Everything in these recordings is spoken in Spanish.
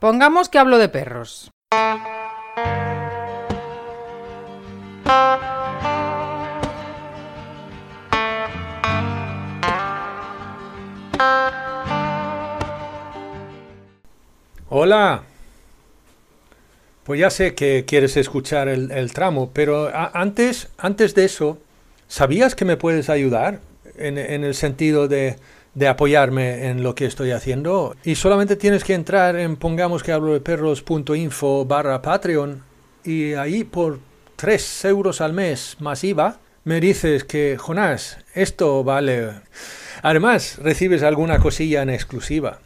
Pongamos que hablo de perros. Hola. Pues ya sé que quieres escuchar el, tramo, pero antes, antes de eso, ¿sabías que me puedes ayudar en el sentido de de apoyarme en lo que estoy haciendo. Y solamente tienes que entrar en pongamos que hablo de perros.info barra Patreon y ahí por 3 euros al mes más IVA me dices que, Jonás, esto vale. Además, recibes alguna cosilla en exclusiva.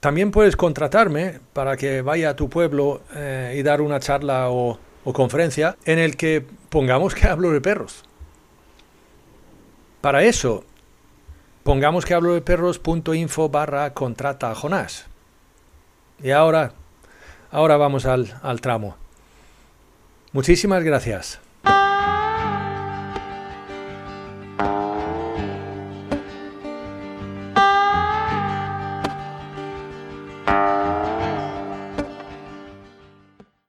También puedes contratarme para que vaya a tu pueblo eh, y dar una charla o, o conferencia en el que pongamos que hablo de perros. Para eso Pongamos que hablo de perros.info barra contrata a Jonás. Y ahora, ahora vamos al, al tramo. Muchísimas gracias.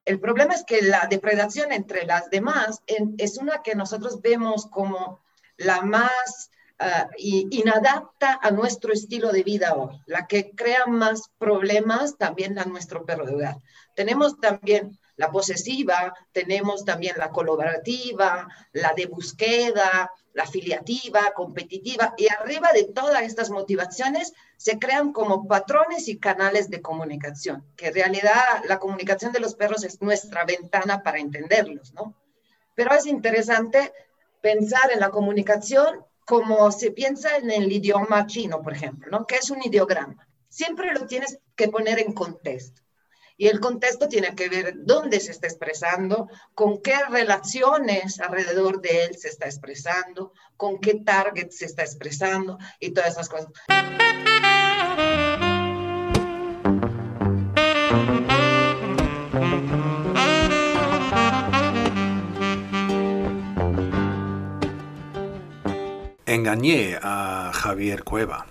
El problema es que la depredación entre las demás es una que nosotros vemos como la más uh, inadapta a nuestro estilo de vida hoy, la que crea más problemas también a nuestro perro de hogar. Tenemos también la posesiva, tenemos también la colaborativa, la de búsqueda, la afiliativa, competitiva, y arriba de todas estas motivaciones se crean como patrones y canales de comunicación, que en realidad la comunicación de los perros es nuestra ventana para entenderlos, ¿no? Pero es interesante pensar en la comunicación como se piensa en el idioma chino, por ejemplo, ¿no? Que es un ideograma. Siempre lo tienes que poner en contexto. Y el contexto tiene que ver dónde se está expresando, con qué relaciones alrededor de él se está expresando, con qué target se está expresando y todas esas cosas. Engañé a Javier Cueva.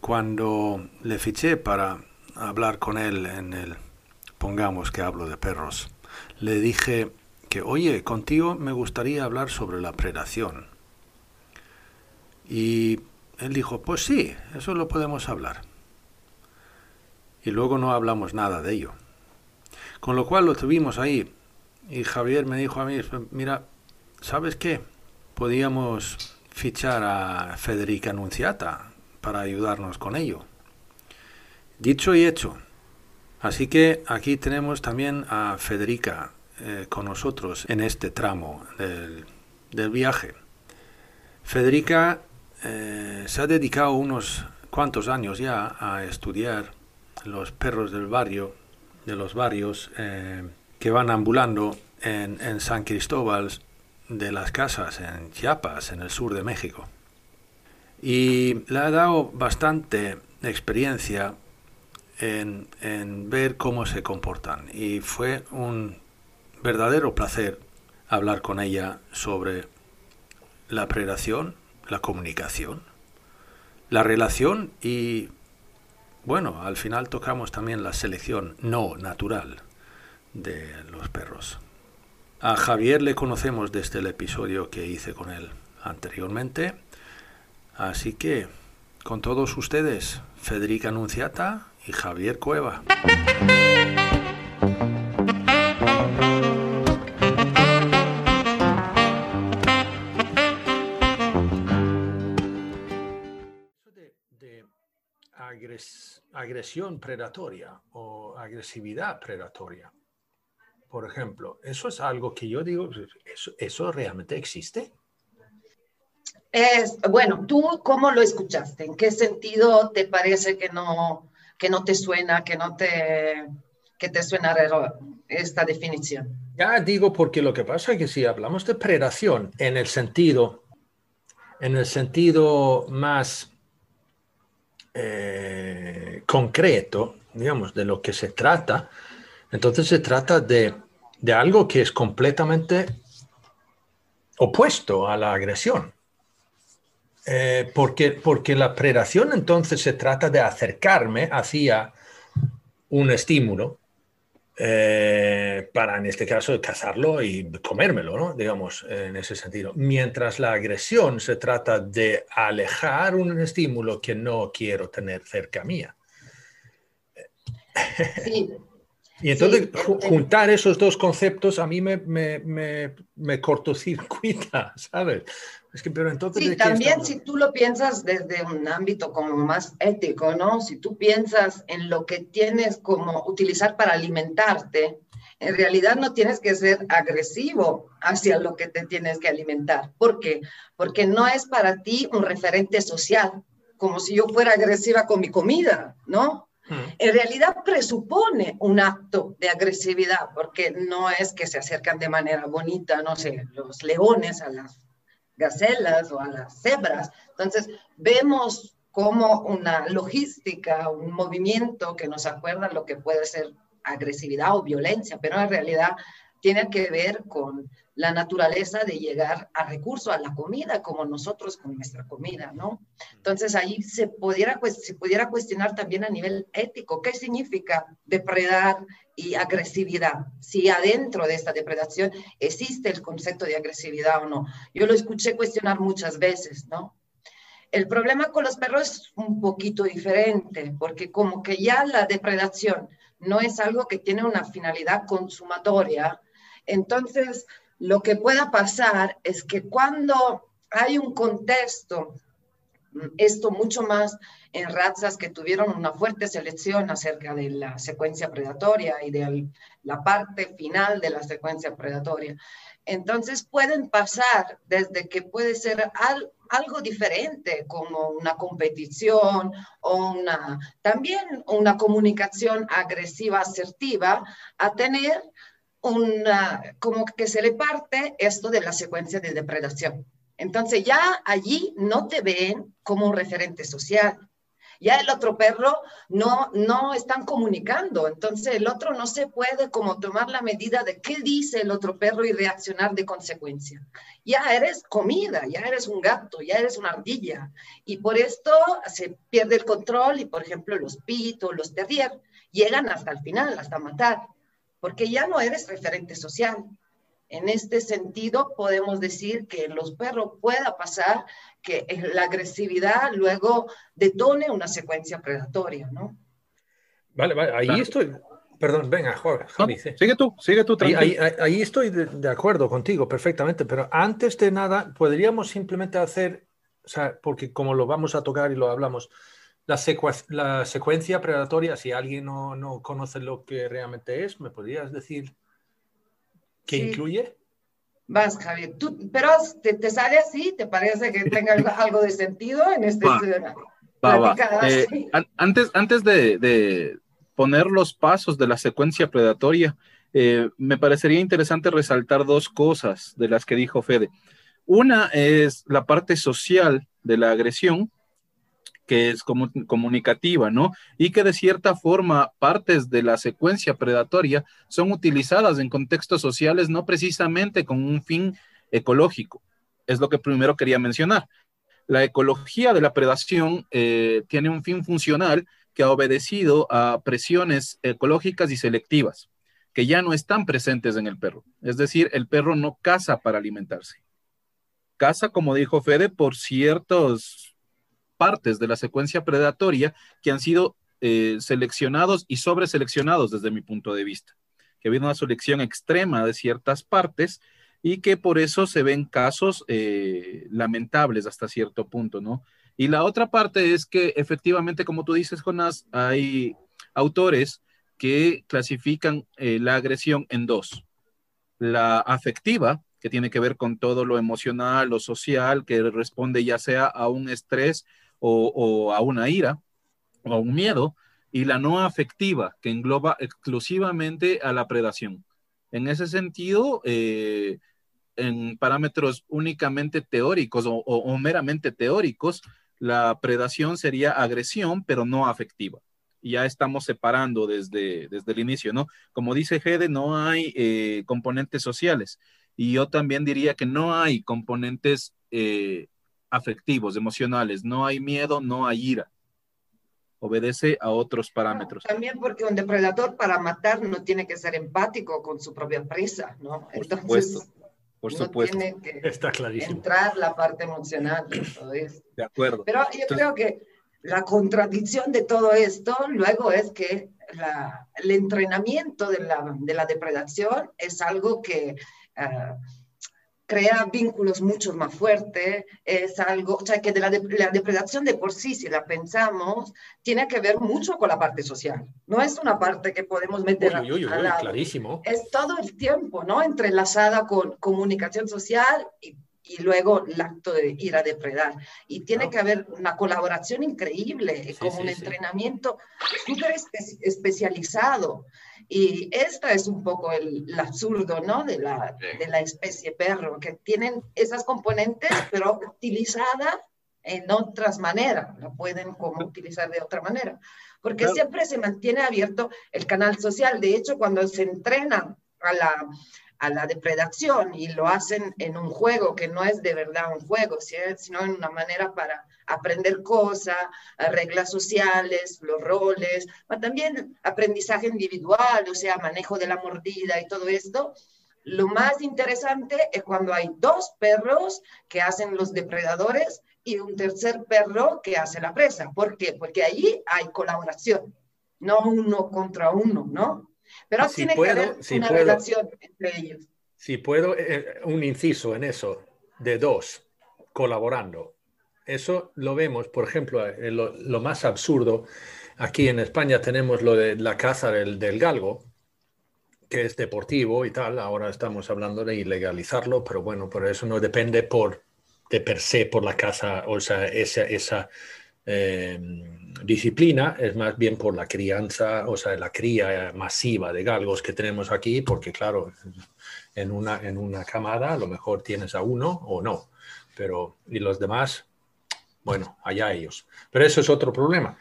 Cuando le fiché para hablar con él en el, pongamos que hablo de perros, le dije que, oye, contigo me gustaría hablar sobre la predación. Y él dijo, pues sí, eso lo podemos hablar. Y luego no hablamos nada de ello. Con lo cual lo tuvimos ahí. Y Javier me dijo a mí, mira, ¿sabes qué? Podíamos fichar a Federica Nunciata para ayudarnos con ello. Dicho y hecho. Así que aquí tenemos también a Federica eh, con nosotros en este tramo del, viaje. Federica eh, se ha dedicado unos cuantos años ya a estudiar los perros del barrio, de los barrios eh, que van ambulando en, en San Cristóbal de las casas en Chiapas, en el sur de México. Y le ha dado bastante experiencia en, en, ver cómo se comportan. Y fue un verdadero placer hablar con ella sobre la predación, la comunicación, la relación y, bueno, al final tocamos también la selección no natural de los perros. A Javier le conocemos desde el episodio que hice con él anteriormente. Así que, con todos ustedes, Federica Anunciata y Javier Cueva. De, agresión predatoria o agresividad predatoria por ejemplo, eso es algo que yo digo, ¿eso, eso realmente existe? Es, bueno, ¿tú cómo lo escuchaste? ¿En qué sentido te parece que no, que no te suena, que no te, que te suena esta definición? Ya digo porque lo que pasa es que si hablamos de predación en el sentido, en el sentido más eh, concreto, digamos, de lo que se trata, entonces se trata de, algo que es completamente opuesto a la agresión. Eh, porque, porque la predación entonces se trata de acercarme hacia un estímulo eh, para, en este caso, cazarlo y comérmelo, ¿no? digamos, en ese sentido. Mientras la agresión se trata de alejar un estímulo que no quiero tener cerca mía. Sí, y entonces juntar esos dos conceptos a mí me, me, me, me cortocircuita, ¿sabes? Es que, pero entonces... Sí, también si tú lo piensas desde un ámbito como más ético, ¿no? Si tú piensas en lo que tienes como utilizar para alimentarte, en realidad no tienes que ser agresivo hacia lo que te tienes que alimentar. ¿Por qué? Porque no es para ti un referente social, como si yo fuera agresiva con mi comida, ¿no? En realidad presupone un acto de agresividad, porque no es que se acercan de manera bonita, no sé, los leones a las gacelas o a las cebras. Entonces, vemos como una logística, un movimiento que nos acuerda lo que puede ser agresividad o violencia, pero en realidad tiene que ver con la naturaleza de llegar a recursos, a la comida, como nosotros con nuestra comida, ¿no? Entonces ahí se pudiera, pues, se pudiera cuestionar también a nivel ético, ¿qué significa depredar y agresividad? Si adentro de esta depredación existe el concepto de agresividad o no. Yo lo escuché cuestionar muchas veces, ¿no? El problema con los perros es un poquito diferente, porque como que ya la depredación no es algo que tiene una finalidad consumatoria, entonces lo que pueda pasar es que cuando hay un contexto, esto mucho más en razas que tuvieron una fuerte selección acerca de la secuencia predatoria y de la parte final de la secuencia predatoria. Entonces pueden pasar desde que puede ser algo diferente como una competición o una, también una comunicación agresiva, asertiva, a tener una, como que se le parte esto de la secuencia de depredación. Entonces ya allí no te ven como un referente social. Ya el otro perro no, no están comunicando. Entonces el otro no se puede como tomar la medida de qué dice el otro perro y reaccionar de consecuencia. Ya eres comida, ya eres un gato, ya eres una ardilla. Y por esto se pierde el control y por ejemplo los pitos, los terrier llegan hasta el final, hasta matar porque ya no eres referente social. En este sentido, podemos decir que los perros pueda pasar que la agresividad luego detone una secuencia predatoria, ¿no? Vale, vale, ahí estoy. Perdón, venga, Javi. Sigue tú, sigue tú. Ahí, ahí, estoy de, acuerdo contigo perfectamente, pero antes de nada, podríamos simplemente hacer, o sea, porque como lo vamos a tocar y lo hablamos, la, secuencia predatoria, si alguien no, conoce lo que realmente es, ¿me podrías decir qué incluye? Vas, Javier. pero te, sale así? ¿Te parece que tenga algo de sentido en este? Eh, antes antes de, poner los pasos de la secuencia predatoria, eh, me parecería interesante resaltar dos cosas de las que dijo Fede. Una es la parte social de la agresión, que es comunicativa, ¿no? Y que de cierta forma partes de la secuencia predatoria son utilizadas en contextos sociales no precisamente con un fin ecológico. Es lo que primero quería mencionar. La ecología de la predación eh, tiene un fin funcional que ha obedecido a presiones ecológicas y selectivas, que ya no están presentes en el perro. Es decir, el perro no caza para alimentarse. Caza, como dijo Fede, por ciertos partes de la secuencia predatoria que han sido eh, seleccionados y sobreseleccionados desde mi punto de vista, que ha una selección extrema de ciertas partes y que por eso se ven casos eh, lamentables hasta cierto punto, ¿no? Y la otra parte es que efectivamente, como tú dices, Jonás, hay autores que clasifican eh, la agresión en dos. La afectiva, que tiene que ver con todo lo emocional, lo social, que responde ya sea a un estrés o, a una ira o a un miedo, y la no afectiva, que engloba exclusivamente a la predación. En ese sentido, eh, en parámetros únicamente teóricos o, meramente teóricos, la predación sería agresión, pero no afectiva. Ya estamos separando desde, desde el inicio, ¿no? Como dice Gede, no hay eh, componentes sociales. Y yo también diría que no hay componentes eh, afectivos, emocionales. No hay miedo, no hay ira. obedece a otros parámetros. también porque un depredador para matar no tiene que ser empático con su propia presa, ¿no? Entonces, por supuesto. tiene que Está clarísimo. entrar la parte emocional de todo esto. De acuerdo. Pero yo creo que la contradicción de todo esto luego es que el entrenamiento de la, de la, depredación es algo que uh, crea vínculos mucho más fuertes, es algo, o sea, que de la, la, depredación de por sí, si la pensamos, tiene que ver mucho con la parte social. No es una parte que podemos meter uy, uy, uy, al lado. clarísimo. Es todo el tiempo, ¿no? Entrelazada con comunicación social y, y luego el acto de ir a depredar. Y tiene No. que haber una colaboración increíble, Sí, como sí, un sí. entrenamiento súper espe- especializado. Y esta es un poco el, el absurdo, ¿no? De la, de la especie perro, que tienen esas componentes, pero utilizadas en otras maneras, la pueden como utilizar de otra manera, porque siempre se mantiene abierto el canal social. De hecho, cuando se entrenan a la, a la depredación y lo hacen en un juego que no es de verdad un juego, sino en una manera para aprender cosas, eh, reglas sociales, los roles, pero también aprendizaje individual, o sea, manejo de la mordida y todo esto. Lo más interesante es cuando hay dos perros que hacen los depredadores y un tercer perro que hace la presa. ¿Por qué? Porque allí hay colaboración, no uno contra uno, ¿no? Pero Si tiene puedo, que haber si una puedo. relación entre ellos. Si puedo, eh, un inciso en eso, de dos, colaborando. Eso lo vemos, por ejemplo, eh, lo, lo más absurdo, aquí en España tenemos lo de la caza del, del galgo, que es deportivo y tal, ahora estamos hablando de ilegalizarlo, pero bueno, por eso no depende por, de per se por la caza, o sea, esa, esa eh, disciplina, es más bien por la crianza, o sea, la cría masiva de galgos que tenemos aquí, porque claro, en una, en una camada a lo mejor tienes a uno o no, pero y los demás, bueno, allá ellos. Pero eso es otro problema.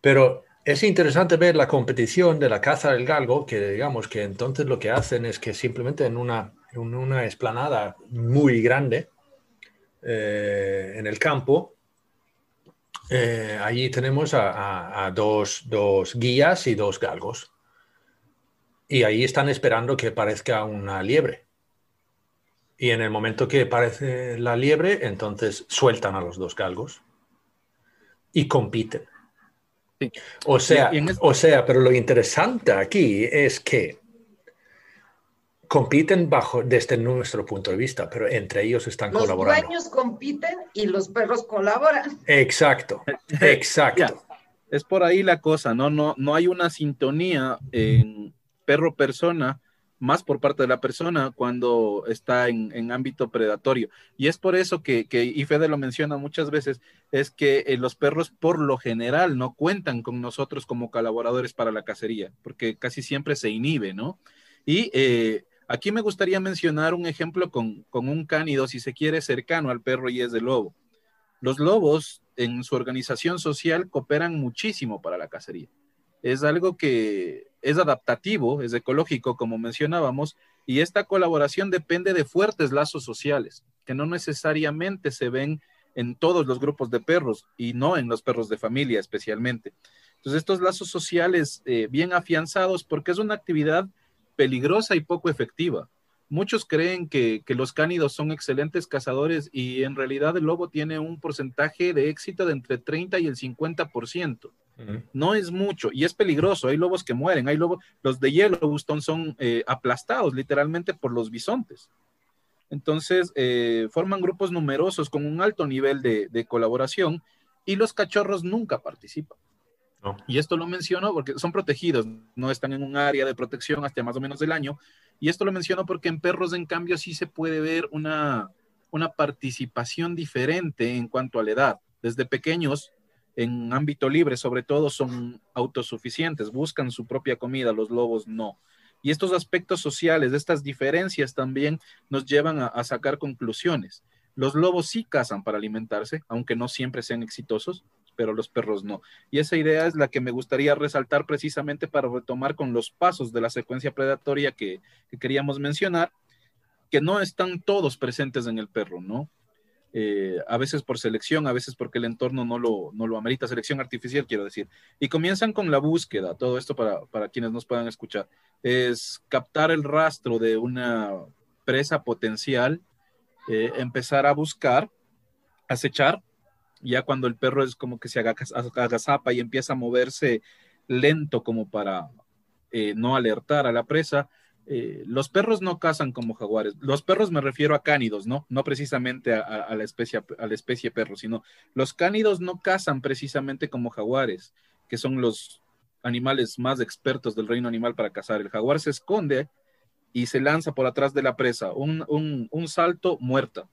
Pero es interesante ver la competición de la caza del galgo, que digamos que entonces lo que hacen es que simplemente en una, en una esplanada muy grande eh, en el campo, eh, allí tenemos a, a- a dos, dos guías y dos galgos. Y ahí están esperando que parezca una liebre. Y en el momento que aparece la liebre, entonces sueltan a los dos galgos y compiten. Sí. Sea, o sea, pero lo interesante aquí es que compiten bajo desde nuestro punto de vista, pero entre ellos están Los colaborando. dueños compiten y los perros colaboran. Exacto, exacto. Ya, es por ahí la cosa, ¿no? No, no hay una sintonía en perro-persona más por parte de la persona cuando está en, en ámbito predatorio. Y es por eso que, que, y Fede lo menciona muchas veces, es que eh, los perros por lo general no cuentan con nosotros como colaboradores para la cacería, porque casi siempre se inhibe, ¿no? Y eh, aquí me gustaría mencionar un ejemplo con, con un cánido, si se quiere, cercano al perro y es de lobo. Los lobos en su organización social cooperan muchísimo para la cacería. Es algo que es adaptativo, es ecológico, como mencionábamos, y esta colaboración depende de fuertes lazos sociales, que no necesariamente se ven en todos los grupos de perros y no en los perros de familia especialmente. Entonces, estos lazos sociales eh, bien afianzados, porque es una actividad peligrosa y poco efectiva. Muchos creen que, que, los cánidos son excelentes cazadores y en realidad el lobo tiene un porcentaje de éxito de entre 30 y el 50%. Uh -huh. No es mucho y es peligroso. Hay lobos que mueren. Hay lobos, los de Yellowstone son eh, aplastados literalmente por los bisontes. Entonces, eh, forman grupos numerosos con un alto nivel de, de colaboración y los cachorros nunca participan. Y esto lo menciono porque son protegidos, no están en un área de protección hasta más o menos del año. Y esto lo menciono porque en perros, en cambio, sí se puede ver una, una participación diferente en cuanto a la edad. Desde pequeños, en ámbito libre, sobre todo, son autosuficientes, buscan su propia comida, los lobos no. Y estos aspectos sociales, estas diferencias también nos llevan a, a sacar conclusiones. Los lobos sí cazan para alimentarse, aunque no siempre sean exitosos, pero los perros no. Y esa idea es la que me gustaría resaltar precisamente para retomar con los pasos de la secuencia predatoria que, que queríamos mencionar, que no están todos presentes en el perro, ¿no? eh, a veces por selección, a veces porque el entorno no lo, no lo amerita, selección artificial quiero decir. Y comienzan con la búsqueda, todo esto para, para quienes nos puedan escuchar, es captar el rastro de una presa potencial, eh, empezar a buscar, acechar, ya cuando el perro es como que se agazapa y empieza a moverse lento como para eh, no alertar a la presa, eh, los perros no cazan como jaguares. Los perros me refiero a cánidos, ¿no? No precisamente a, la especie, a la especie perro, sino los cánidos no cazan precisamente como jaguares, que son los animales más expertos del reino animal para cazar. El jaguar se esconde y se lanza por atrás de la presa, un, un salto muerta.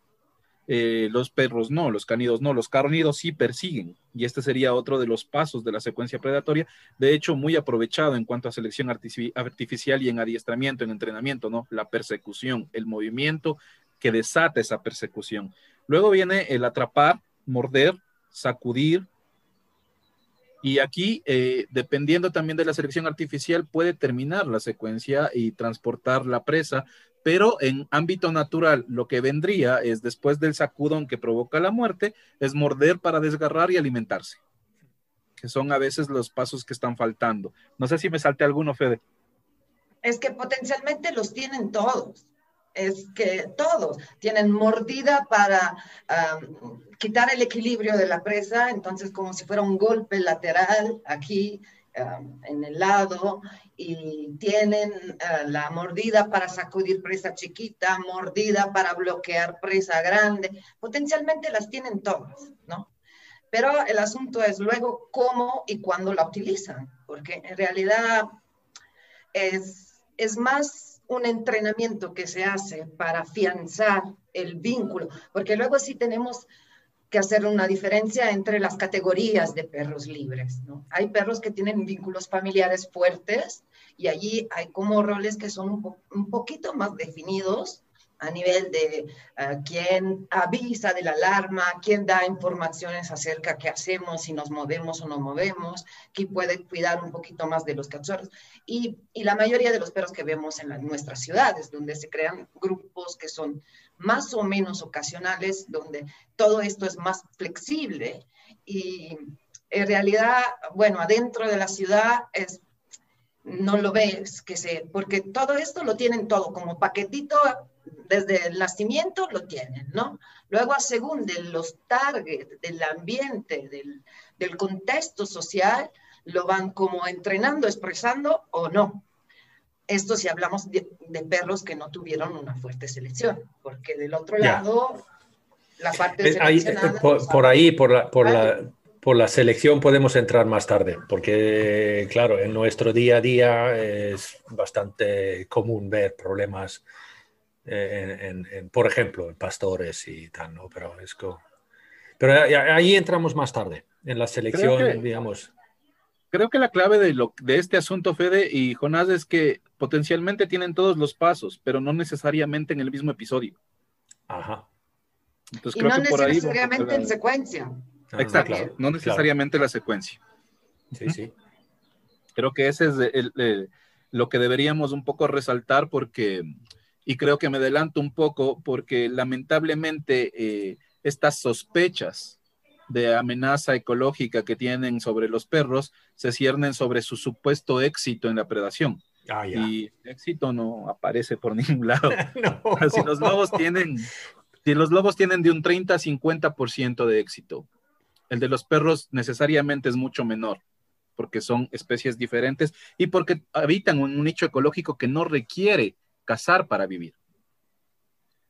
Eh, los perros no, los canidos no, los carnidos sí persiguen. Y este sería otro de los pasos de la secuencia predatoria, de hecho muy aprovechado en cuanto a selección artificial y en adiestramiento, en entrenamiento, ¿no? La persecución, el movimiento que desata esa persecución. Luego viene el atrapar, morder, sacudir, y aquí, eh, dependiendo también de la selección artificial, puede terminar la secuencia y transportar la presa pero en ámbito natural lo que vendría es después del sacudón que provoca la muerte, es morder para desgarrar y alimentarse, que son a veces los pasos que están faltando. No sé si me salte alguno, Fede. Es que potencialmente los tienen todos. Es que todos tienen mordida para quitar el equilibrio de la presa, entonces como si fuera un golpe lateral aquí, En el lado y tienen uh, la mordida para sacudir presa chiquita, mordida para bloquear presa grande, potencialmente las tienen todas, ¿no? Pero el asunto es luego cómo y cuándo la utilizan, porque en realidad es, es más un entrenamiento que se hace para afianzar el vínculo, porque luego sí tenemos que hacer una diferencia entre las categorías de perros libres. ¿no? Hay perros que tienen vínculos familiares fuertes y allí hay como roles que son un, un poquito más definidos a nivel de uh, quién avisa de la alarma, quién da informaciones acerca qué hacemos, si nos movemos o no movemos, quién puede cuidar un poquito más de los cachorros. Y, y la mayoría de los perros que vemos en, en nuestras ciudades, donde se crean grupos que son más o menos ocasionales, donde todo esto es más flexible. Y en realidad, bueno, adentro de la ciudad es no lo ves, que se, porque todo esto lo tienen todo como paquetito desde el nacimiento lo tienen, ¿no? Luego, según de los targets, del ambiente, del, del contexto social, lo van como entrenando, expresando o no. Esto si hablamos de, perros que no tuvieron una fuerte selección, porque del otro lado, la parte eh, ahí, eh, por, por, ahí, por la, por la por la selección podemos entrar más tarde, porque claro, en nuestro día a día es bastante común ver problemas en, por ejemplo, en pastores y tal, ¿no? Pero es Pero ahí entramos más tarde, en la selección, digamos. Creo que la clave de, lo, de este asunto, Fede y Jonás, es que potencialmente tienen todos los pasos, pero no necesariamente en el mismo episodio. Ajá. Entonces, y creo no que por necesariamente en secuencia. Ah, Exacto, no necesariamente la secuencia. Sí, sí. Creo que ese es lo que deberíamos un poco resaltar porque y creo que me adelanto un poco porque lamentablemente eh, estas sospechas de amenaza ecológica que tienen sobre los perros se ciernen sobre su supuesto éxito en la predación. Ah, y éxito no aparece por ningún lado. Si los lobos tienen, si los lobos tienen de un 30 a 50% de éxito, el de los perros necesariamente es mucho menor, porque son especies diferentes y porque habitan un nicho ecológico que no requiere cazar para vivir.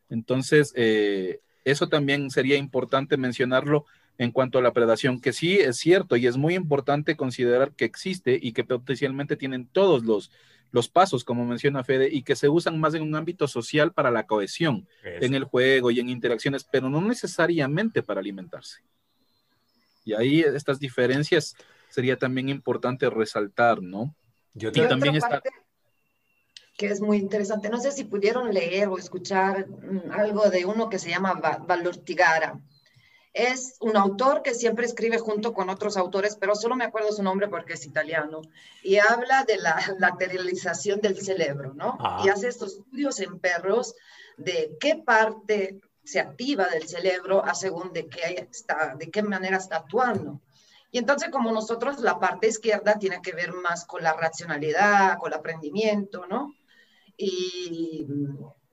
Entonces, eh, eso también sería importante mencionarlo en cuanto a la predación, que sí es cierto y es muy importante considerar que existe y que potencialmente tienen todos los, los pasos, como menciona Fede, y que se usan más en un ámbito social para la cohesión, en el juego y en interacciones, pero no necesariamente para alimentarse. Y ahí estas diferencias sería también importante resaltar, ¿no? Yo también está que es muy interesante. No sé si pudieron leer o escuchar mm, algo de uno que se llama Valortigara. Es un autor que siempre escribe junto con otros autores, pero solo me acuerdo su nombre porque es italiano, y habla de la lateralización del cerebro, ¿no? Y hace estos estudios en perros de qué parte se activa del cerebro a según de qué, está, de qué manera está actuando. Y entonces como nosotros la parte izquierda tiene que ver más con la racionalidad, con el aprendimiento, ¿no? Y,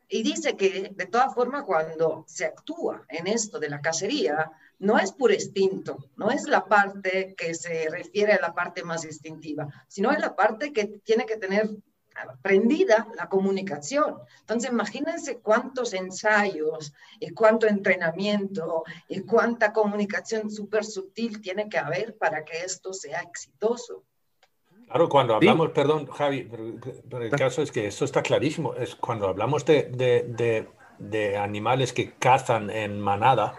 y dice que de todas formas cuando se actúa en esto de la cacería, no es por instinto, no es la parte que se refiere a la parte más instintiva, sino es la parte que tiene que tener aprendida la comunicación. Entonces, imagínense cuántos ensayos y cuánto entrenamiento y cuánta comunicación súper sutil tiene que haber para que esto sea exitoso. Claro, cuando hablamos, perdón, Javi, pero, el caso es que esto está clarísimo, es cuando hablamos de, de, de, animales que cazan en manada,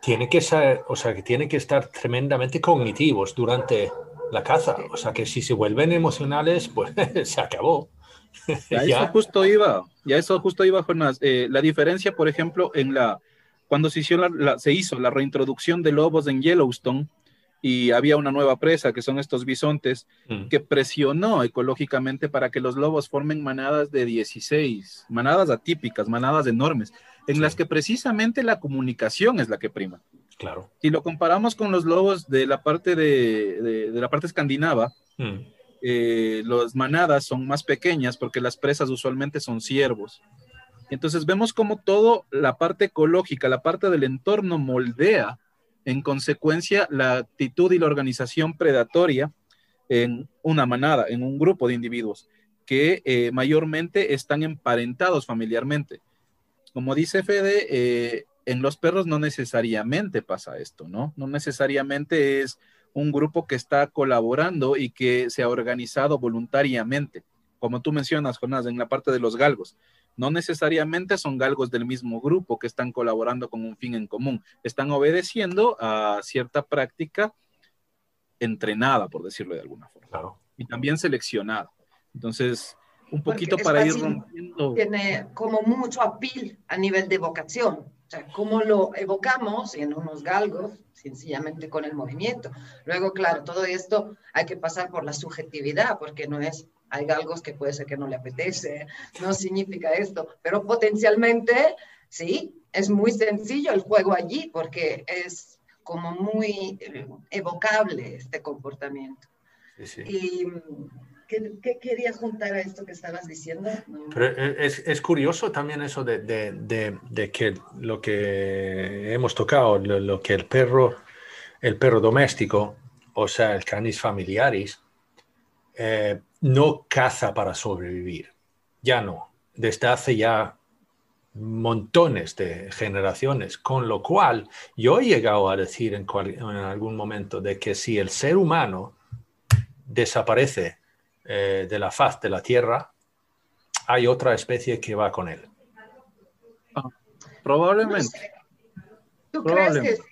tiene que ser, o sea, que tiene que estar tremendamente cognitivos durante la caza. O sea que si se vuelven emocionales, pues se acabó. Ya, eso justo iba, ya eso justo iba, Jonás. Eh, la diferencia, por ejemplo, en la cuando se hizo la, se hizo la reintroducción de lobos en Yellowstone y había una nueva presa, que son estos bisontes, mm. que presionó ecológicamente para que los lobos formen manadas de 16, manadas atípicas, manadas enormes, en las que precisamente la comunicación es la que prima. Claro. Si lo comparamos con los lobos de la parte de, la parte escandinava, mm. eh, las manadas son más pequeñas porque las presas usualmente son ciervos. Entonces vemos como todo la parte ecológica, la parte del entorno moldea en consecuencia la actitud y la organización predatoria en una manada, en un grupo de individuos que eh, mayormente están emparentados familiarmente. Como dice Fede, eh, en los perros no necesariamente pasa esto, ¿no? No necesariamente es un grupo que está colaborando y que se ha organizado voluntariamente, como tú mencionas, Jonás, en la parte de los galgos. No necesariamente son galgos del mismo grupo que están colaborando con un fin en común, están obedeciendo a cierta práctica entrenada, por decirlo de alguna forma, y también seleccionada. Entonces, un poquito para ir rompiendo. Tiene como mucho apil a nivel de vocación o sea, cómo lo evocamos en unos galgos, sencillamente con el movimiento. Luego, claro, todo esto hay que pasar por la subjetividad, porque no es, hay galgos que puede ser que no le apetece, no significa esto, pero potencialmente, sí, es muy sencillo el juego allí, porque es como muy eh, evocable este comportamiento. Sí, sí. Y ¿Qué, querías juntar a esto que estabas diciendo? Eh, es, curioso también eso de, que lo que hemos tocado, lo, que el perro, el perro doméstico, o sea, el canis familiaris, eh, no caza para sobrevivir. Ya no. Desde hace ya montones de generaciones, con lo cual yo he llegado a decir en, en algún momento de que si el ser humano desaparece eh, de la faz de la Tierra, hay otra especie que va con él. Ah, probablemente. ¿Tú crees que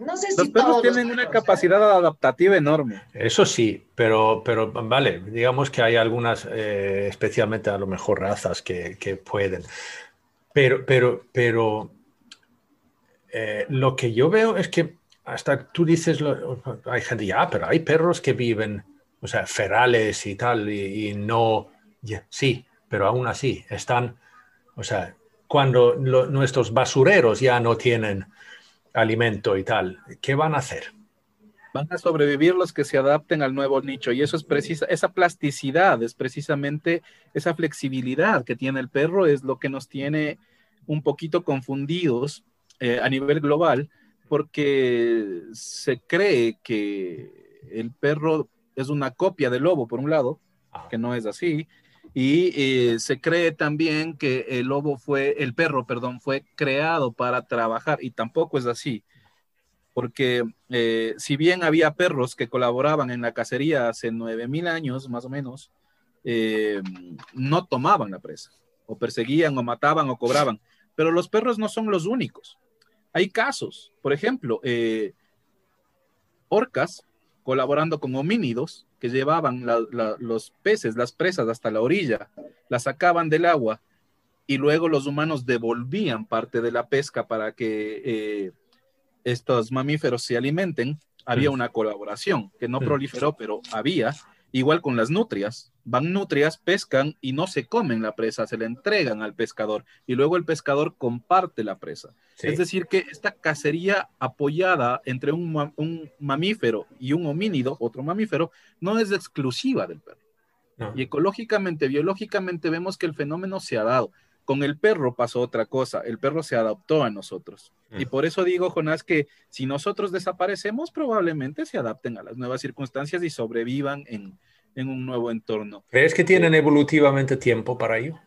no sé Los perros tienen una capacidad adaptativa enorme. Eso sí, pero, pero vale, digamos que hay algunas, eh, especialmente a lo mejor razas que, pueden. Pero, pero, pero eh, lo que yo veo es que hasta tú dices, hay gente, ya, pero hay perros que viven o sea, ferales y tal, y, no, sí, pero aún así están, o sea, cuando nuestros basureros ya no tienen alimento y tal, ¿qué van a hacer? Van a sobrevivir los que se adapten al nuevo nicho y eso es precisa, esa plasticidad es precisamente esa flexibilidad que tiene el perro, es lo que nos tiene un poquito confundidos eh, a nivel global porque se cree que el perro es una copia del lobo, por un lado, que no es así. Y eh, se cree también que el lobo fue, el perro, perdón, fue creado para trabajar y tampoco es así. Porque eh, si bien había perros que colaboraban en la cacería hace 9000 años, más o menos, eh, no tomaban la presa, o perseguían, o mataban, o cobraban. Pero los perros no son los únicos. Hay casos, por ejemplo, orcas colaborando con homínidos que llevaban los peces, las presas hasta la orilla, las sacaban del agua y luego los humanos devolvían parte de la pesca para que eh, estos mamíferos se alimenten. Había una colaboración que no proliferó, pero había. Igual con las nutrias, van nutrias, pescan y no se comen la presa, se la entregan al pescador y luego el pescador comparte la presa. Es decir, que esta cacería apoyada entre un, un, mamífero y un homínido, otro mamífero, no es exclusiva del perro. Y ecológicamente, biológicamente vemos que el fenómeno se ha dado. Con el perro pasó otra cosa, el perro se adaptó a nosotros. Y por eso digo, Jonás, que si nosotros desaparecemos, probablemente se adapten a las nuevas circunstancias y sobrevivan en, un nuevo entorno. ¿Crees que tienen evolutivamente tiempo para ello?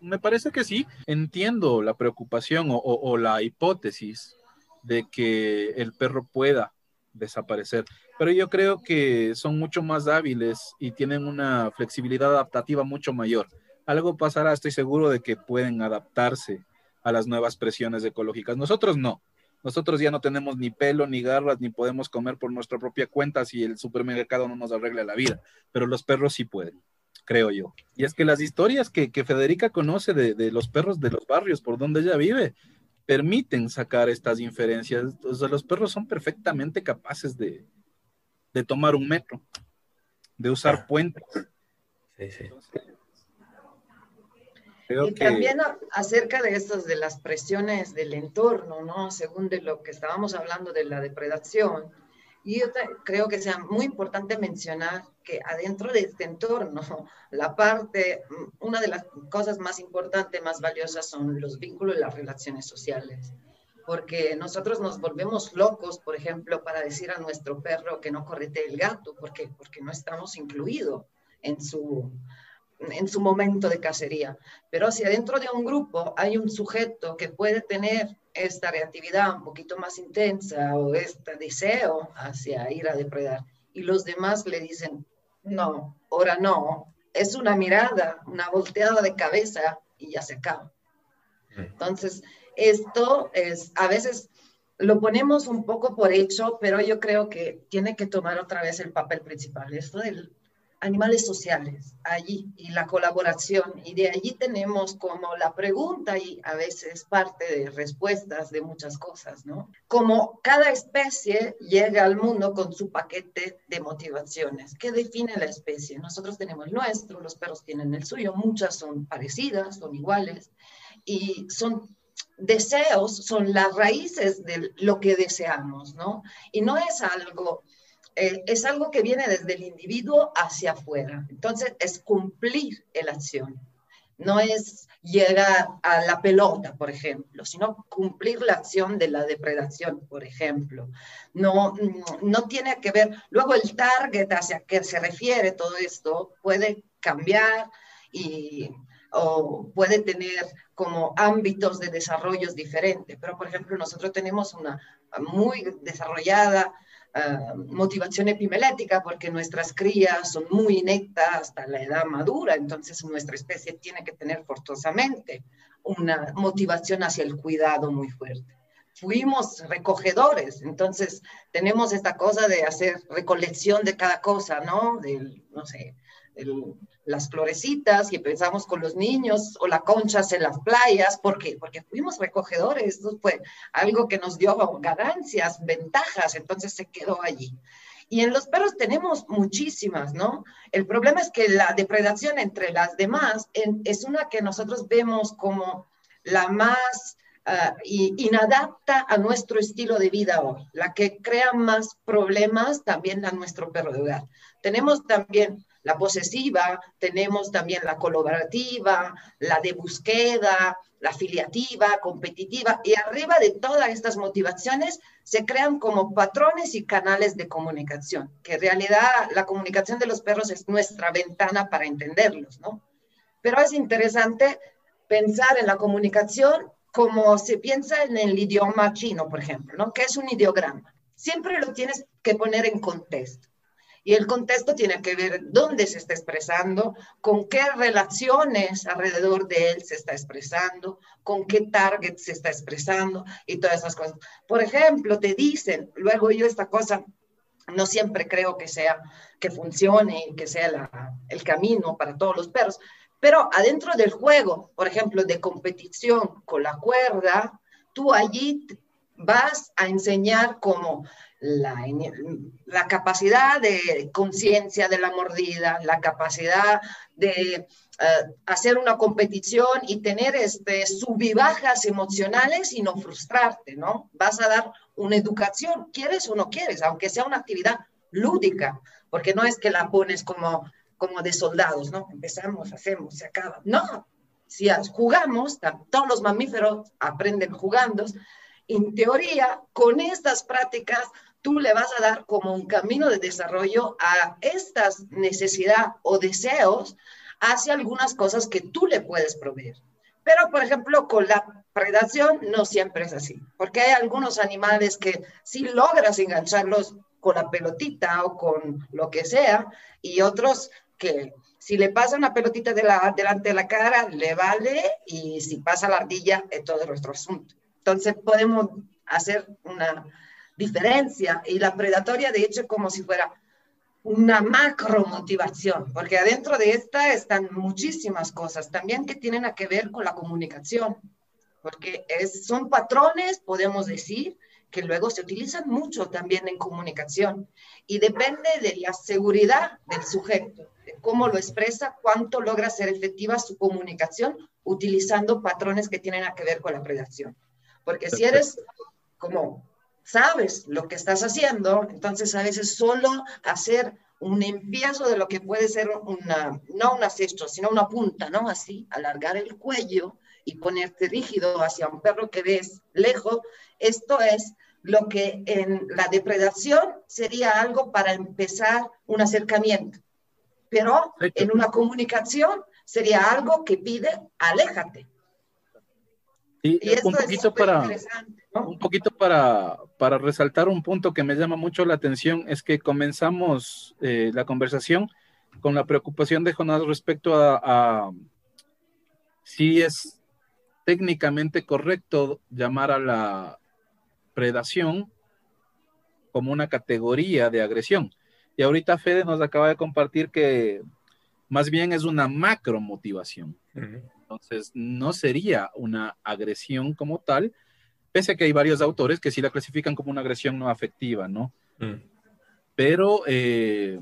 Me parece que sí. Entiendo la preocupación o la hipótesis de que el perro pueda desaparecer, pero yo creo que son mucho más hábiles y tienen una flexibilidad adaptativa mucho mayor algo pasará, estoy seguro de que pueden adaptarse a las nuevas presiones ecológicas. Nosotros no. Nosotros ya no tenemos ni pelo, ni garras, ni podemos comer por nuestra propia cuenta si el supermercado no nos arregla la vida, pero los perros sí pueden, creo yo. Y es que las historias que, Federica conoce de, los perros de los barrios por donde ella vive, permiten sacar estas inferencias. O sea, los perros son perfectamente capaces de, tomar un metro, de usar ah. puentes. Sí, sí y también acerca de estas, de las presiones del entorno, ¿no? Según de lo que estábamos hablando de la depredación, y yo creo que sea muy importante mencionar que adentro de este entorno, la parte, una de las cosas más importantes, más valiosas son los vínculos y las relaciones sociales. Porque nosotros nos volvemos locos, por ejemplo, para decir a nuestro perro que no correte el gato, porque porque no estamos incluidos en su, en su momento de cacería. Pero si adentro de un grupo hay un sujeto que puede tener esta reactividad un poquito más intensa o este deseo hacia ir a depredar y los demás le dicen, no, ahora no, es una mirada, una volteada de cabeza y ya se acaba. Entonces, esto es, a veces lo ponemos un poco por hecho, pero yo creo que tiene que tomar otra vez el papel principal. Esto del animales sociales allí y la colaboración. Y de allí tenemos como la pregunta y a veces parte de respuestas de muchas cosas, ¿no? Como cada especie llega al mundo con su paquete de motivaciones. ¿Qué define la especie? Nosotros tenemos nuestro, los perros tienen el suyo, muchas son parecidas, son iguales y son deseos, son las raíces de lo que deseamos, ¿no? Y no es algo eh, es algo que viene desde el individuo hacia afuera. Entonces, es cumplir la acción. No es llegar a la pelota, por ejemplo, sino cumplir la acción de la depredación, por ejemplo. No, mm, no tiene que ver, luego el target hacia que se refiere todo esto puede cambiar y o puede tener como ámbitos de desarrollos diferentes. Pero, por ejemplo, nosotros tenemos una muy desarrollada Ah, motivación epimelética porque nuestras crías son muy inectas hasta la edad madura, entonces nuestra especie tiene que tener forzosamente una motivación hacia el cuidado muy fuerte. Fuimos recogedores, entonces tenemos esta cosa de hacer recolección de cada cosa, ¿no? Del, no sé, las florecitas y empezamos con los niños o la conchas en las playas. ¿Por qué? Porque fuimos recogedores. Eso fue algo que nos dio ganancias, ventajas, entonces se quedó allí. Y en los perros tenemos muchísimas, ¿no? El problema es que la depredación entre las demás es una que nosotros vemos como la más uh, inadapta a nuestro estilo de vida hoy, la que crea más problemas también a nuestro perro de hogar. Tenemos también la posesiva, tenemos también la colaborativa, la de búsqueda, la filiativa, competitiva, y arriba de todas estas motivaciones se crean como patrones y canales de comunicación, que en realidad la comunicación de los perros es nuestra ventana para entenderlos, ¿no? Pero es interesante pensar en la comunicación como se piensa en el idioma chino, por ejemplo, ¿no? Que es un ideograma. Siempre lo tienes que poner en contexto. Y el contexto tiene que ver dónde se está expresando, con qué relaciones alrededor de él se está expresando, con qué target se está expresando y todas esas cosas. Por ejemplo, te dicen, luego yo esta cosa no siempre creo que sea, que funcione y que sea el camino para todos los perros, pero adentro del juego, por ejemplo, de competición con la cuerda, tú allí vas a enseñar cómo la, la capacidad de conciencia de la mordida, la capacidad de eh, hacer una competición y tener este, subibajas emocionales y no frustrarte, ¿no? Vas a dar una educación, quieres o no quieres, aunque sea una actividad lúdica, porque no es que la pones como, como de soldados, ¿no? Empezamos, hacemos, se acaba. No, si jugamos, todos los mamíferos aprenden jugando, en teoría, con estas prácticas, tú le vas a dar como un camino de desarrollo a estas necesidades o deseos hacia algunas cosas que tú le puedes proveer. Pero, por ejemplo, con la predación no siempre es así, porque hay algunos animales que si logras engancharlos con la pelotita o con lo que sea, y otros que si le pasa una pelotita de la, delante de la cara, le vale, y si pasa la ardilla, es todo nuestro asunto. Entonces podemos hacer una diferencia, y la predatoria, de hecho, como si fuera una macro motivación, porque adentro de esta están muchísimas cosas también que tienen a que ver con la comunicación, porque es, son patrones, podemos decir, que luego se utilizan mucho también en comunicación y depende de la seguridad del sujeto, de cómo lo expresa, cuánto logra ser efectiva su comunicación utilizando patrones que tienen a que ver con la predación. Porque si eres como sabes lo que estás haciendo, entonces a veces solo hacer un empiezo de lo que puede ser una, no un acecho, sino una punta, ¿no? Así, alargar el cuello y ponerte rígido hacia un perro que ves lejos, esto es lo que en la depredación sería algo para empezar un acercamiento, pero en una comunicación sería algo que pide aléjate. y un poquito para un poquito para, para, resaltar un punto que me llama mucho la atención es que comenzamos eh, la conversación con la preocupación de Jonás respecto a, si es técnicamente correcto llamar a la predación como una categoría de agresión. Y ahorita Fede nos acaba de compartir que más bien es una macro motivación. Entonces, no sería una agresión como tal, pese a que hay varios autores que sí la clasifican como una agresión no afectiva, ¿no? Mm. Pero eh,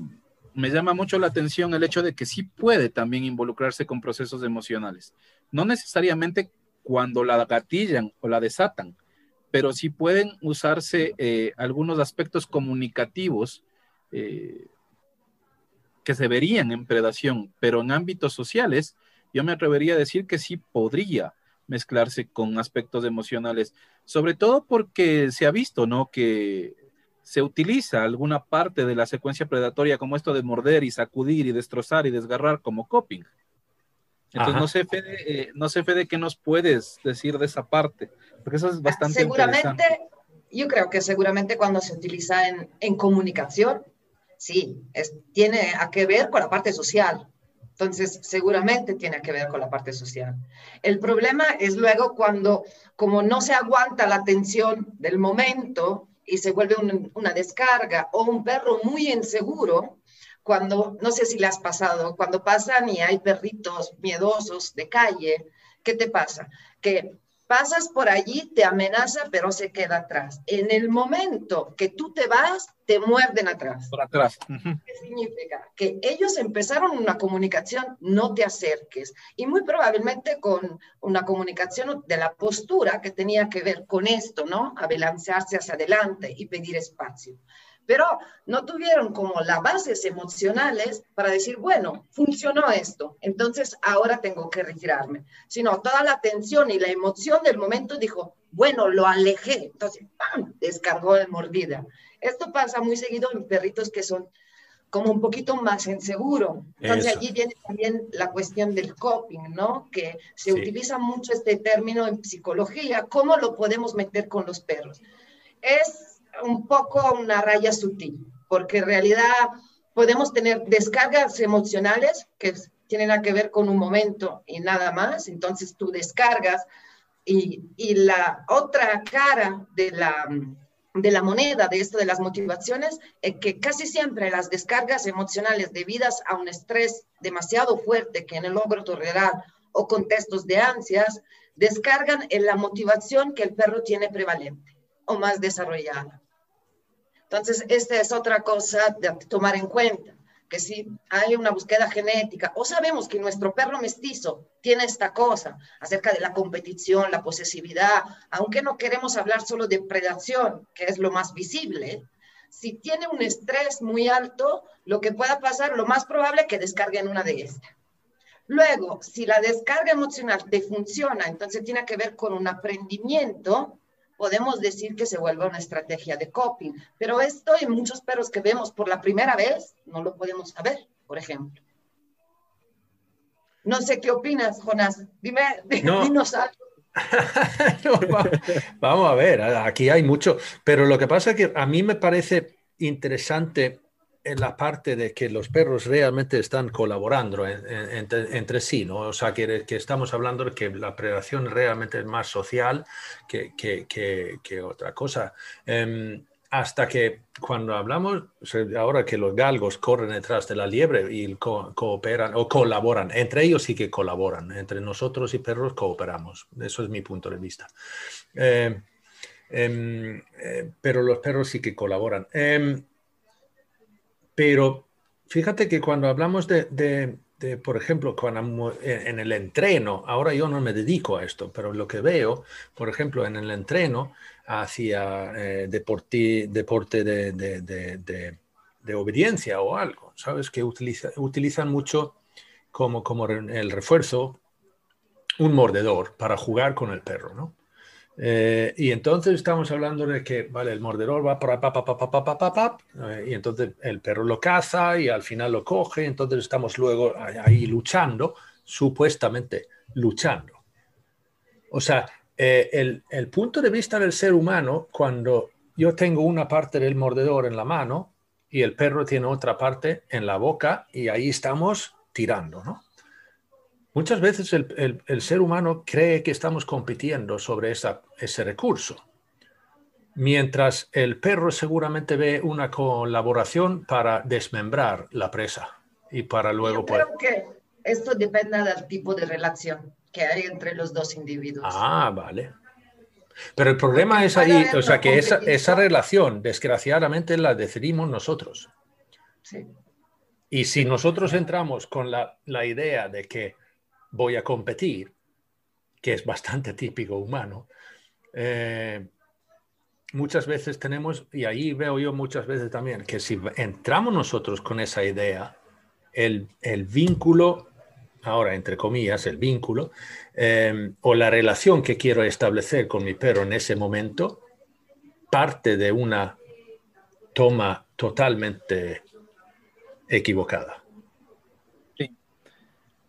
me llama mucho la atención el hecho de que sí puede también involucrarse con procesos emocionales. No necesariamente cuando la gatillan o la desatan, pero sí pueden usarse eh, algunos aspectos comunicativos eh, que se verían en predación, pero en ámbitos sociales, yo me atrevería a decir que sí podría mezclarse con aspectos emocionales, sobre todo porque se ha visto, ¿no? Que se utiliza alguna parte de la secuencia predatoria como esto de morder y sacudir y destrozar y desgarrar como coping. Entonces, no sé, Fede, eh, no sé, Fede, ¿qué nos puedes decir de esa parte? Porque eso es bastante Seguramente, yo creo que seguramente cuando se utiliza en, en comunicación, sí, es, tiene a que ver con la parte social. Entonces, seguramente tiene que ver con la parte social. El problema es luego cuando, como no se aguanta la tensión del momento y se vuelve una descarga o un perro muy inseguro, cuando, no sé si le has pasado, cuando pasan y hay perritos miedosos de calle, ¿qué te pasa? Que pasas por allí, te amenaza, pero se queda atrás. En el momento que tú te vas, te muerden atrás. Por atrás. ¿Qué significa? Que ellos empezaron una comunicación, no te acerques. Y muy probablemente con una comunicación de la postura que tenía que ver con esto, ¿no? Abelanzarse hacia adelante y pedir espacio pero no tuvieron como las bases emocionales para decir, bueno, funcionó esto, entonces ahora tengo que retirarme, sino toda la tensión y la emoción del momento dijo, bueno, lo alejé, entonces, ¡pam!, descargó de mordida. Esto pasa muy seguido en perritos que son como un poquito más inseguro. Entonces allí viene también la cuestión del coping, ¿no? Que se utiliza mucho este término en psicología, ¿cómo lo podemos meter con los perros? Es un poco una raya sutil, porque en realidad podemos tener descargas emocionales que tienen que ver con un momento y nada más, entonces tú descargas y, y la otra cara de la, de la moneda de esto de las motivaciones es que casi siempre las descargas emocionales debidas a un estrés demasiado fuerte que el logro tolerar o contextos de ansias descargan en la motivación que el perro tiene prevalente o más desarrollada. Entonces, esta es otra cosa de tomar en cuenta, que si hay una búsqueda genética o sabemos que nuestro perro mestizo tiene esta cosa acerca de la competición, la posesividad, aunque no queremos hablar solo de predación, que es lo más visible, si tiene un estrés muy alto, lo que pueda pasar, lo más probable es que descarguen una de estas. Luego, si la descarga emocional te funciona, entonces tiene que ver con un aprendimiento, podemos decir que se vuelve una estrategia de coping. Pero esto en muchos perros que vemos por la primera vez, no lo podemos saber, por ejemplo. No sé qué opinas, Jonás. Dime, dinos algo. vamos a ver, aquí hay mucho, pero lo que pasa es que a mí me parece interesante en la parte de que los perros realmente están colaborando entre, sí, ¿no? O sea, que, que, estamos hablando de que la predación realmente es más social que, que otra cosa. Em, hasta que cuando hablamos, ahora que los galgos corren detrás de la liebre y cooperan o colaboran, entre ellos sí que colaboran, entre nosotros y perros cooperamos, eso es mi punto de vista. Eh, eh, pero los perros sí que colaboran. Pero fíjate que cuando hablamos de, por ejemplo, cuando en el entreno, ahora yo no me dedico a esto, pero lo que veo, por ejemplo, en el entreno, hacia eh, deporte, de, de, obediencia o algo, ¿sabes? Que utilizan mucho como, como el refuerzo un mordedor para jugar con el perro, ¿no? Eh, y entonces estamos hablando de que, vale, el mordedor va pa, pa, pa, pa, eh, y entonces el perro lo caza y al final lo coge, entonces estamos luego ahí luchando, supuestamente luchando. O sea, eh, el, punto de vista del ser humano, cuando yo tengo una parte del mordedor en la mano y el perro tiene otra parte en la boca y ahí estamos tirando, ¿no? Muchas veces el, ser humano cree que estamos compitiendo sobre ese recurso, mientras el perro seguramente ve una colaboración para desmembrar la presa y para luego... Yo creo que esto depende del tipo de relación que hay entre los dos individuos. Ah, vale. Pero el problema es ahí, o sea, que esa, esa, relación, desgraciadamente, la decidimos nosotros. Sí. Y si nosotros entramos con la, la, idea de que voy a competir, que es bastante típico humano, eh, muchas veces tenemos, y ahí veo yo muchas veces también, que si entramos nosotros con esa idea, el, el vínculo ahora entre comillas, el vínculo, em, o la relación que quiero establecer con mi perro en ese momento, parte de una toma totalmente equivocada.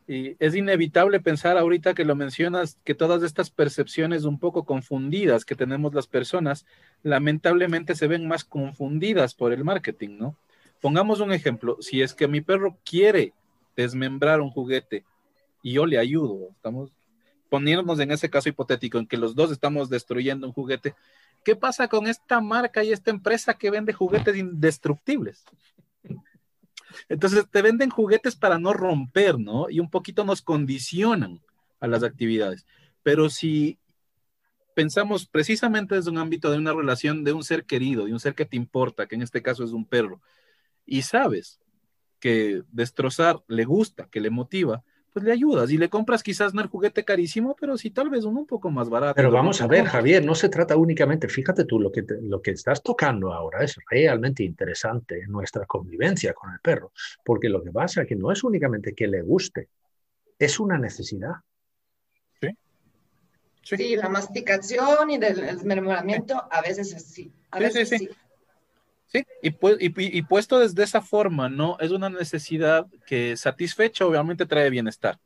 Y es inevitable pensar ahorita que lo mencionas, que todas estas percepciones un poco confundidas que tenemos las personas, lamentablemente se ven más confundidas por el marketing, ¿no? Pongamos un ejemplo, si es que mi perro quiere desmembrar un juguete y yo le ayudo. Estamos poniéndonos en ese caso hipotético en que los dos estamos destruyendo un juguete. ¿Qué pasa con esta marca y esta empresa que vende juguetes indestructibles? Entonces te venden juguetes para no romper, ¿no? Y un poquito nos condicionan a las actividades. Pero si pensamos precisamente desde un ámbito de una relación de un ser querido, de un ser que te importa, que en este caso es un perro, y sabes que destrozar le gusta, que le motiva, pues le ayudas y le compras quizás no el juguete carísimo, pero sí tal vez uno un poco más barato. Pero vamos a ver, Javier, no se trata únicamente, fíjate tú, lo que, lo que estás tocando ahora es realmente interesante en nuestra convivencia con el perro, porque lo que pasa es que no es únicamente que le guste, es una necesidad. Sí. Sí, la masticación y el desmembramiento a veces es sí. A veces sí. Sí, y, y, puesto desde esa forma, ¿no? Es una necesidad que satisfecha obviamente trae bienestar.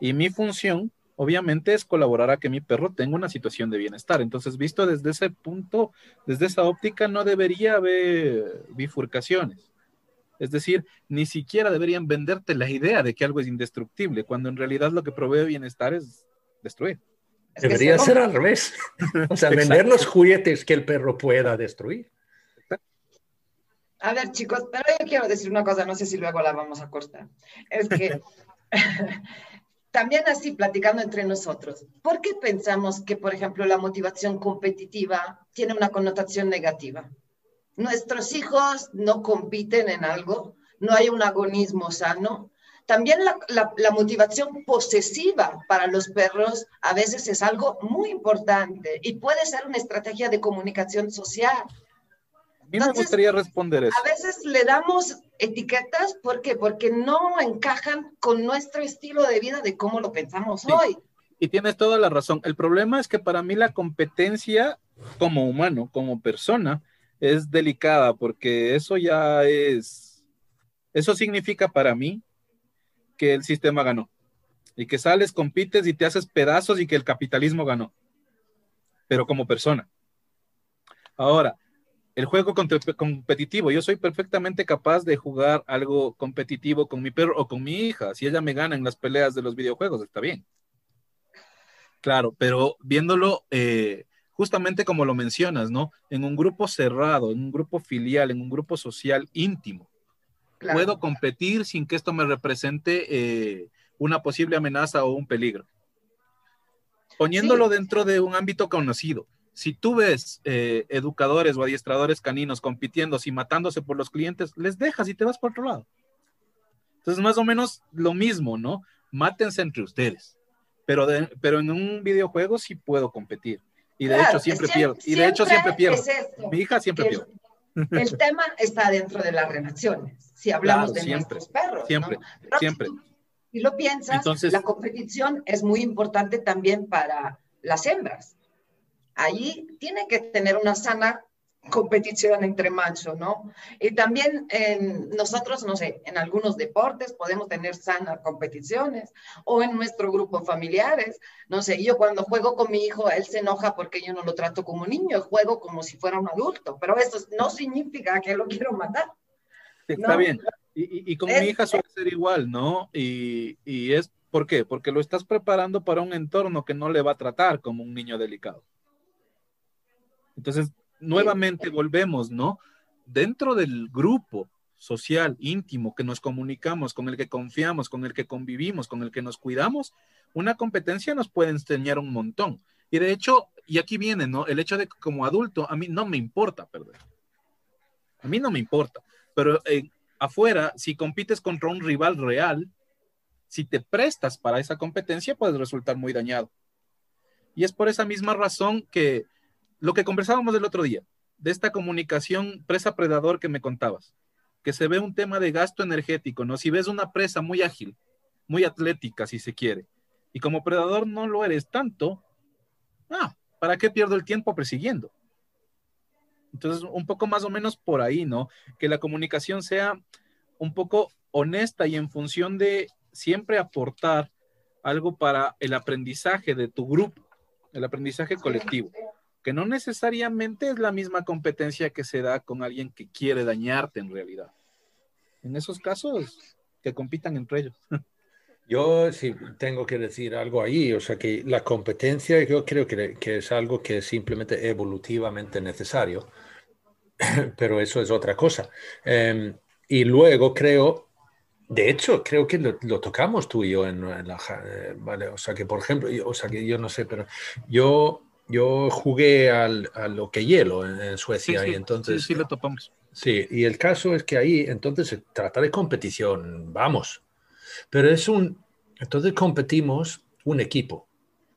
Y mi función, obviamente, es colaborar a que mi perro tenga una situación de bienestar. Entonces, visto desde ese punto, desde esa óptica, no debería haber bifurcaciones. Es decir, ni siquiera deberían venderte la idea de que algo es indestructible, cuando en realidad lo que provee bienestar es destruir. Debería ser al revés. o sea, vender los juguetes que el perro pueda destruir. A ver, chicos, pero yo quiero decir una cosa, no sé si luego la vamos a cortar. Es que también así platicando entre nosotros, ¿por qué pensamos que, por ejemplo, la motivación competitiva tiene una connotación negativa? nuestros hijos no compiten en algo, no hay un agonismo sano. También la, motivación posesiva para los perros a veces es algo muy importante y puede ser una estrategia de comunicación social. A mí me gustaría responder eso. A veces le damos etiquetas, ¿por qué? Porque no encajan con nuestro estilo de vida de cómo lo pensamos hoy. Y tienes toda la razón. El problema es que para mí la competencia como humano, como persona, es delicada porque eso ya es, eso significa para mí que el sistema ganó y que sales, compites y te haces pedazos y que el capitalismo ganó, pero como persona. Ahora, el juego competitivo, yo soy perfectamente capaz de jugar algo competitivo con mi perro o con mi hija. Si ella me gana en las peleas de los videojuegos, está bien. Claro, pero viéndolo eh, justamente como lo mencionas, ¿no? En un grupo cerrado, en un grupo filial, en un grupo social íntimo. Puedo competir sin que esto me represente eh, una posible amenaza o un peligro. Poniéndolo dentro de un ámbito conocido. Si tú ves eh, educadores o adiestradores caninos compitiendo y matándose por los clientes, les dejas y te vas por otro lado. Entonces, más o menos lo mismo, ¿no? Mátense entre ustedes. Pero, pero en un videojuego sí puedo competir. Y de hecho siempre, pierdo. Y de hecho siempre pierdo. Mi hija siempre pierde. El tema está dentro de las relaciones, si hablamos de nuestros perros. Siempre, siempre. Si lo piensas, Entonces, la competición es muy importante también para las hembras. Allí tiene que tener una sana competición entre machos, ¿no? Y también en nosotros, no sé, en algunos deportes podemos tener sanas competiciones o en nuestro grupo familiares, no sé, yo cuando juego con mi hijo, él se enoja porque yo no lo trato como niño, juego como si fuera un adulto, pero eso no significa que lo quiero matar. Está bien. Y, con mi hija suele ser igual, ¿no? Y, y es, ¿por qué? Porque lo estás preparando para un entorno que no le va a tratar como un niño delicado. Entonces, nuevamente volvemos, ¿no? Dentro del grupo social, íntimo, que nos comunicamos, con el que confiamos, con el que convivimos, con el que nos cuidamos, una competencia nos puede enseñar un montón. Y de hecho, y aquí viene, ¿no? El hecho de que como adulto, a mí no me importa perder. A mí no me importa. Pero eh, afuera, si compites contra un rival real, si te prestas para esa competencia, puedes resultar muy dañado. Y es por esa misma razón que lo que conversábamos el otro día, de esta comunicación presa-predador que me contabas, que se ve un tema de gasto energético, ¿no? Si ves una presa muy ágil, muy atlética, si se quiere, y como predador no lo eres tanto, ah, ¿para qué pierdo el tiempo persiguiendo? Entonces, un poco más o menos por ahí, ¿no? Que la comunicación sea un poco honesta y en función de siempre aportar algo para el aprendizaje de tu grupo, el aprendizaje colectivo que no necesariamente es la misma competencia que se da con alguien que quiere dañarte en realidad. En esos casos, que compitan entre ellos. Yo sí tengo que decir algo ahí, o sea que la competencia yo creo que, que es algo que es simplemente evolutivamente necesario, pero eso es otra cosa. Em, y luego creo, de hecho, creo que lo, tocamos tú y yo en, la... Eh, vale, o sea que, por ejemplo, o sea que yo no sé, pero yo yo jugué al, a lo que hielo en, Suecia y entonces... Sí, sí, lo topamos. Sí, y el caso es que ahí entonces se trata de competición, vamos. Pero es un... Entonces competimos un equipo,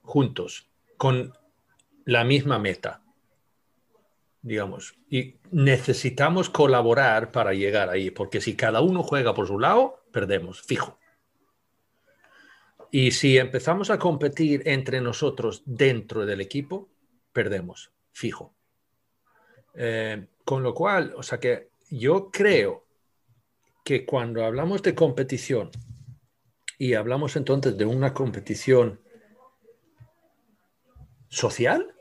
juntos, con la misma meta, digamos. Y necesitamos colaborar para llegar ahí, porque si cada uno juega por su lado, perdemos, fijo. Y si empezamos a competir entre nosotros dentro del equipo, perdemos, fijo. Eh, con lo cual, o sea que yo creo que cuando hablamos de competición y hablamos entonces de una competición social,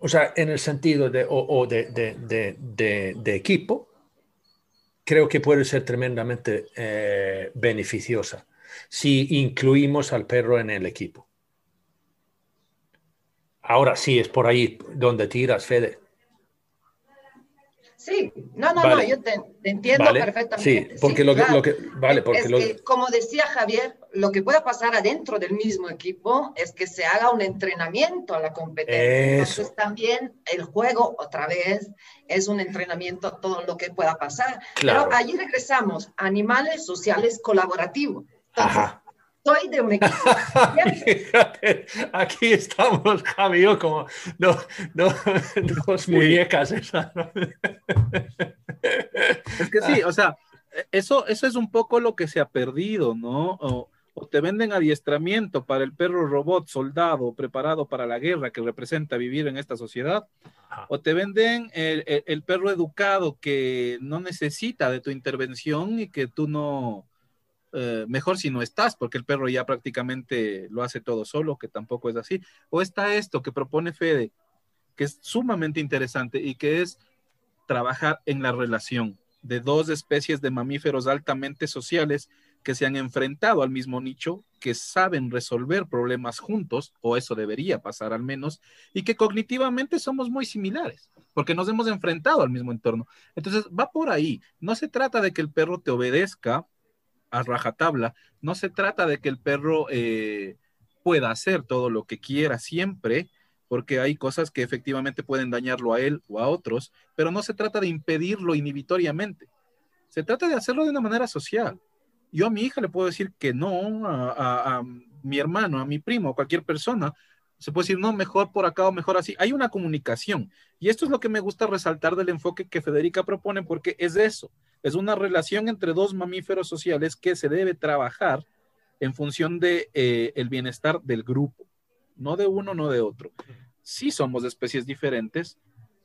o sea, en el sentido de, o, de, equipo, creo que puede ser tremendamente eh, beneficiosa si incluimos al perro en el equipo. Ahora sí, es por ahí donde tiras, Fede. Sí, no, no, no, yo te, entiendo perfectamente. Sí, porque lo, que, vale, porque como decía Javier, lo que pueda pasar adentro del mismo equipo es que se haga un entrenamiento a la competencia. Entonces también el juego, otra vez, es un entrenamiento todo lo que pueda pasar. Pero allí regresamos, animales sociales colaborativos. Ajá soy de un equipo. aquí estamos, Javi, como no, no, dos muñecas. Es que sí, o sea, eso, eso es un poco lo que se ha perdido, ¿no? O, te venden adiestramiento para el perro robot, soldado, preparado para la guerra que representa vivir en esta sociedad, o te venden el, el perro educado que no necesita de tu intervención y que tú no, eh, mejor si no estás, porque el perro ya prácticamente lo hace todo solo, que tampoco es así. O está esto que propone Fede, que es sumamente interesante y que es trabajar en la relación de dos especies de mamíferos altamente sociales que se han enfrentado al mismo nicho, que saben resolver problemas juntos, o eso debería pasar al menos, y que cognitivamente somos muy similares, porque nos hemos enfrentado al mismo entorno. Entonces, va por ahí. No se trata de que el perro te obedezca a rajatabla. No se trata de que el perro eh, pueda hacer todo lo que quiera siempre, porque hay cosas que efectivamente pueden dañarlo a él o a otros, pero no se trata de impedirlo inhibitoriamente. Se trata de hacerlo de una manera social. Yo a mi hija le puedo decir que no, a, a mi hermano, a mi primo, a cualquier persona, se puede decir, no, mejor por acá o mejor así. Hay una comunicación. Y esto es lo que me gusta resaltar del enfoque que Federica propone, porque es eso. Es una relación entre dos mamíferos sociales que se debe trabajar en función de eh, el bienestar del grupo, no de uno, no de otro. Sí somos especies diferentes,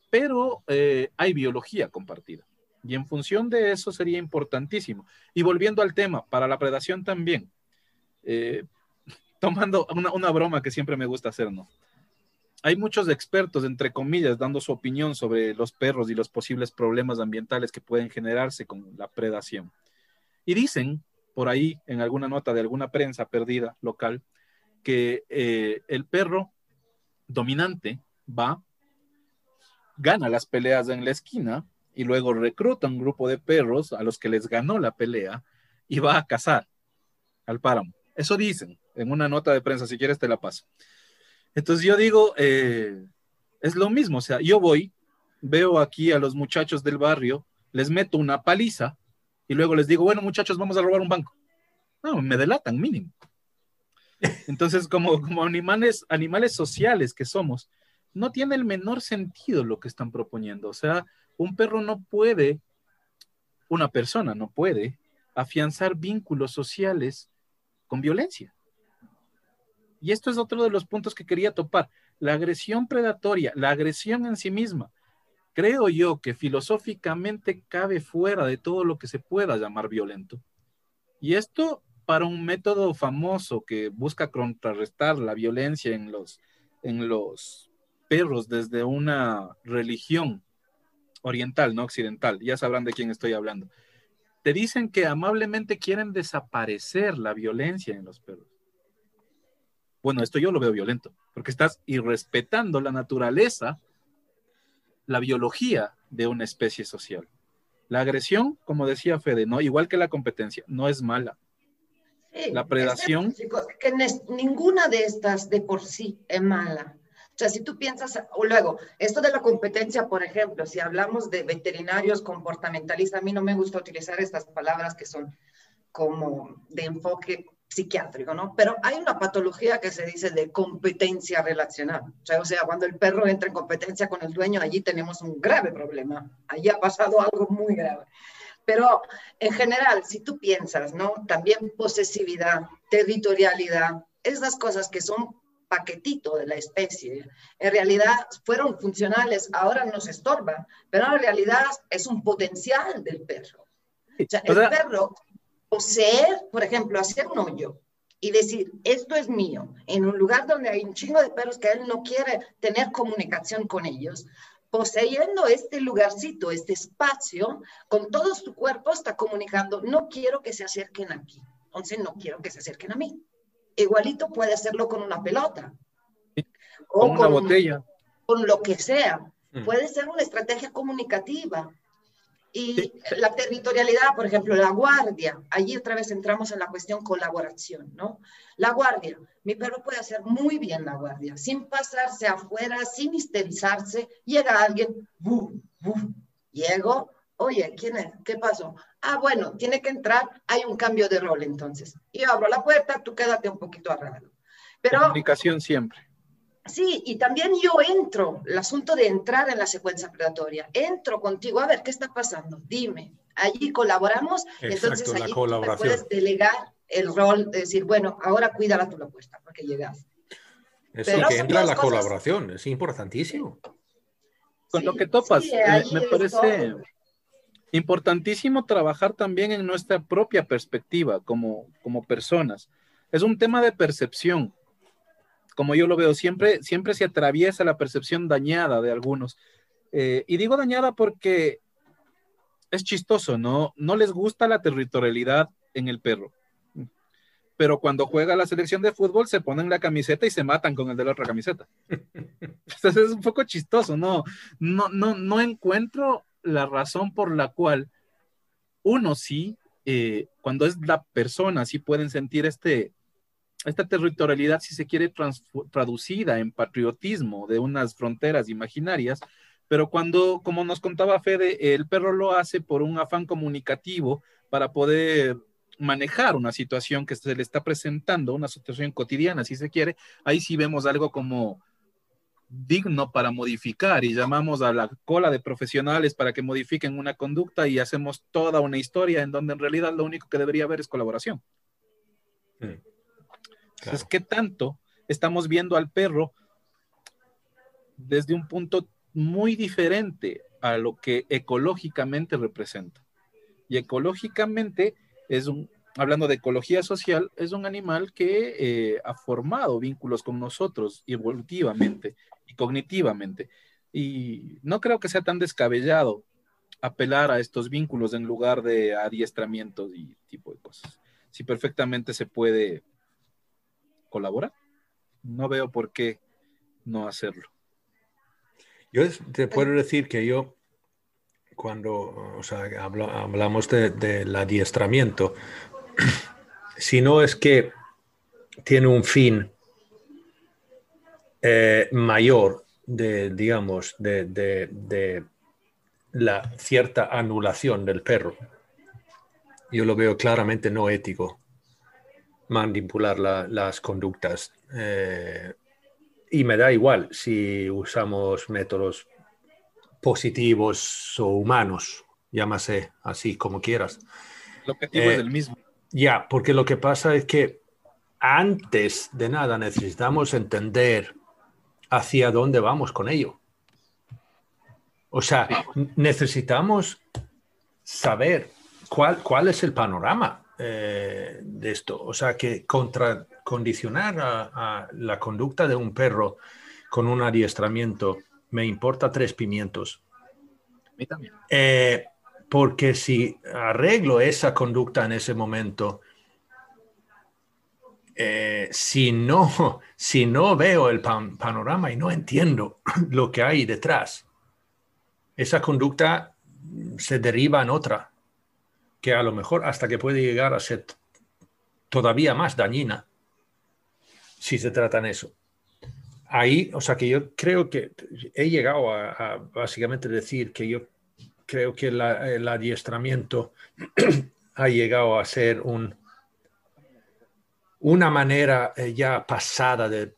pero eh, hay biología compartida. Y en función de eso sería importantísimo. Y volviendo al tema, para la predación también, eh, tomando una, una, broma que siempre me gusta hacer, ¿no? hay muchos expertos, entre comillas, dando su opinión sobre los perros y los posibles problemas ambientales que pueden generarse con la predación. Y dicen, por ahí, en alguna nota de alguna prensa perdida local, que eh, el perro dominante va, gana las peleas en la esquina y luego recluta un grupo de perros a los que les ganó la pelea y va a cazar al páramo. Eso dicen en una nota de prensa, si quieres te la paso. Entonces yo digo, eh, es lo mismo, o sea, yo voy, veo aquí a los muchachos del barrio, les meto una paliza y luego les digo, bueno muchachos, vamos a robar un banco. No, me delatan mínimo. Entonces, como, como animales, animales sociales que somos, no tiene el menor sentido lo que están proponiendo. O sea, un perro no puede, una persona no puede afianzar vínculos sociales con violencia. Y esto es otro de los puntos que quería topar. La agresión predatoria, la agresión en sí misma, creo yo que filosóficamente cabe fuera de todo lo que se pueda llamar violento. Y esto para un método famoso que busca contrarrestar la violencia en los, en los perros desde una religión oriental, no occidental. Ya sabrán de quién estoy hablando. Te dicen que amablemente quieren desaparecer la violencia en los perros. Bueno, esto yo lo veo violento, porque estás irrespetando la naturaleza, la biología de una especie social. La agresión, como decía Fede, ¿no? igual que la competencia, no es mala. la predación. que ninguna de estas de por sí es mala. O sea, si tú piensas, o luego, esto de la competencia, por ejemplo, si hablamos de veterinarios comportamentalistas, a mí no me gusta utilizar estas palabras que son como de enfoque psiquiátrico, ¿no? Pero hay una patología que se dice de competencia relacional. O sea, cuando el perro entra en competencia con el dueño, allí tenemos un grave problema. Allí ha pasado algo muy grave. Pero en general, si tú piensas, ¿no? También posesividad, territorialidad, esas cosas que son paquetito de la especie, en realidad fueron funcionales, ahora nos estorban, pero en realidad es un potencial del perro. O sea, el perro poseer, por ejemplo, hacer un hoyo y decir, esto es mío, en un lugar donde hay un chingo de perros que él no quiere tener comunicación con ellos, poseyendo este lugarcito, este espacio, con todo su cuerpo está comunicando, no quiero que se acerquen aquí, entonces no quiero que se acerquen a mí. Igualito puede hacerlo con una pelota. O con una botella. Con lo que sea. Mm. Puede ser una estrategia comunicativa Y la territorialidad, por ejemplo, la guardia, allí otra vez entramos en la cuestión colaboración, ¿no? La guardia, mi perro puede hacer muy bien la guardia, sin pasarse afuera, sin histerizarse, llega alguien, ¡bum! ¡bum! Llego, oye, ¿quién es? ¿Qué pasó? Ah, bueno, tiene que entrar, hay un cambio de rol entonces. Y abro la puerta, tú quédate un poquito arreglado. Pero, Comunicación siempre. Sí, y también yo entro, el asunto de entrar en la secuencia predatoria, entro contigo, a ver, ¿qué está pasando? Dime, allí colaboramos, entonces allí puedes delegar el rol de decir, bueno, ahora cuídala tú la puerta, porque llegas. Eso que entra la colaboración, es importantísimo. Con lo que topas, eh, me parece importantísimo trabajar también en nuestra propia perspectiva como, como personas. Es un tema de percepción como yo lo veo, siempre, siempre se atraviesa la percepción dañada de algunos. Eh, y digo dañada porque es chistoso, ¿no? No les gusta la territorialidad en el perro. Pero cuando juega la selección de fútbol se ponen la camiseta y se matan con el de la otra camiseta. Entonces es un poco chistoso, ¿no? No, no, no encuentro la razón por la cual uno sí, eh, cuando es la persona, sí pueden sentir este, esta territorialidad, si se quiere, traducida en patriotismo de unas fronteras imaginarias, pero cuando, como nos contaba Fede, el perro lo hace por un afán comunicativo para poder manejar una situación que se le está presentando, una situación cotidiana, si se quiere, ahí sí vemos algo como digno para modificar y llamamos a la cola de profesionales para que modifiquen una conducta y hacemos toda una historia en donde en realidad lo único que debería haber es colaboración. Mm. Entonces, ¿qué tanto estamos viendo al perro desde un punto muy diferente a lo que ecológicamente representa? Y ecológicamente es un, hablando de ecología social, es un animal que eh, ha formado vínculos con nosotros evolutivamente y cognitivamente. Y no creo que sea tan descabellado apelar a estos vínculos en lugar de adiestramientos y tipo de cosas. Si perfectamente se puede colabora, no veo por qué no hacerlo. Yo te puedo decir que yo, cuando hablamos del adiestramiento, si no es que tiene un fin eh, mayor de, digamos, de, de, la cierta anulación del perro, yo lo veo claramente no ético manipular las conductas. Eh, y me da igual si usamos métodos positivos o humanos, llámase así como quieras. El objetivo es eh, el mismo. Ya, porque lo que pasa es que antes de nada necesitamos entender hacia dónde vamos con ello. O sea, necesitamos saber cuál, cuál es el panorama. Eh, de esto. O sea, que contra, condicionar a, la conducta de un perro con un adiestramiento me importa tres pimientos. Eh, porque si arreglo esa conducta en ese momento, eh, si, no, si no veo el panorama y no entiendo lo que hay detrás, esa conducta se deriva en otra que a lo mejor hasta que puede llegar a ser todavía más dañina si se trata en eso. Ahí, o sea que yo creo que he llegado a, básicamente decir que yo creo que el adiestramiento ha llegado a ser un, una manera eh, ya pasada de,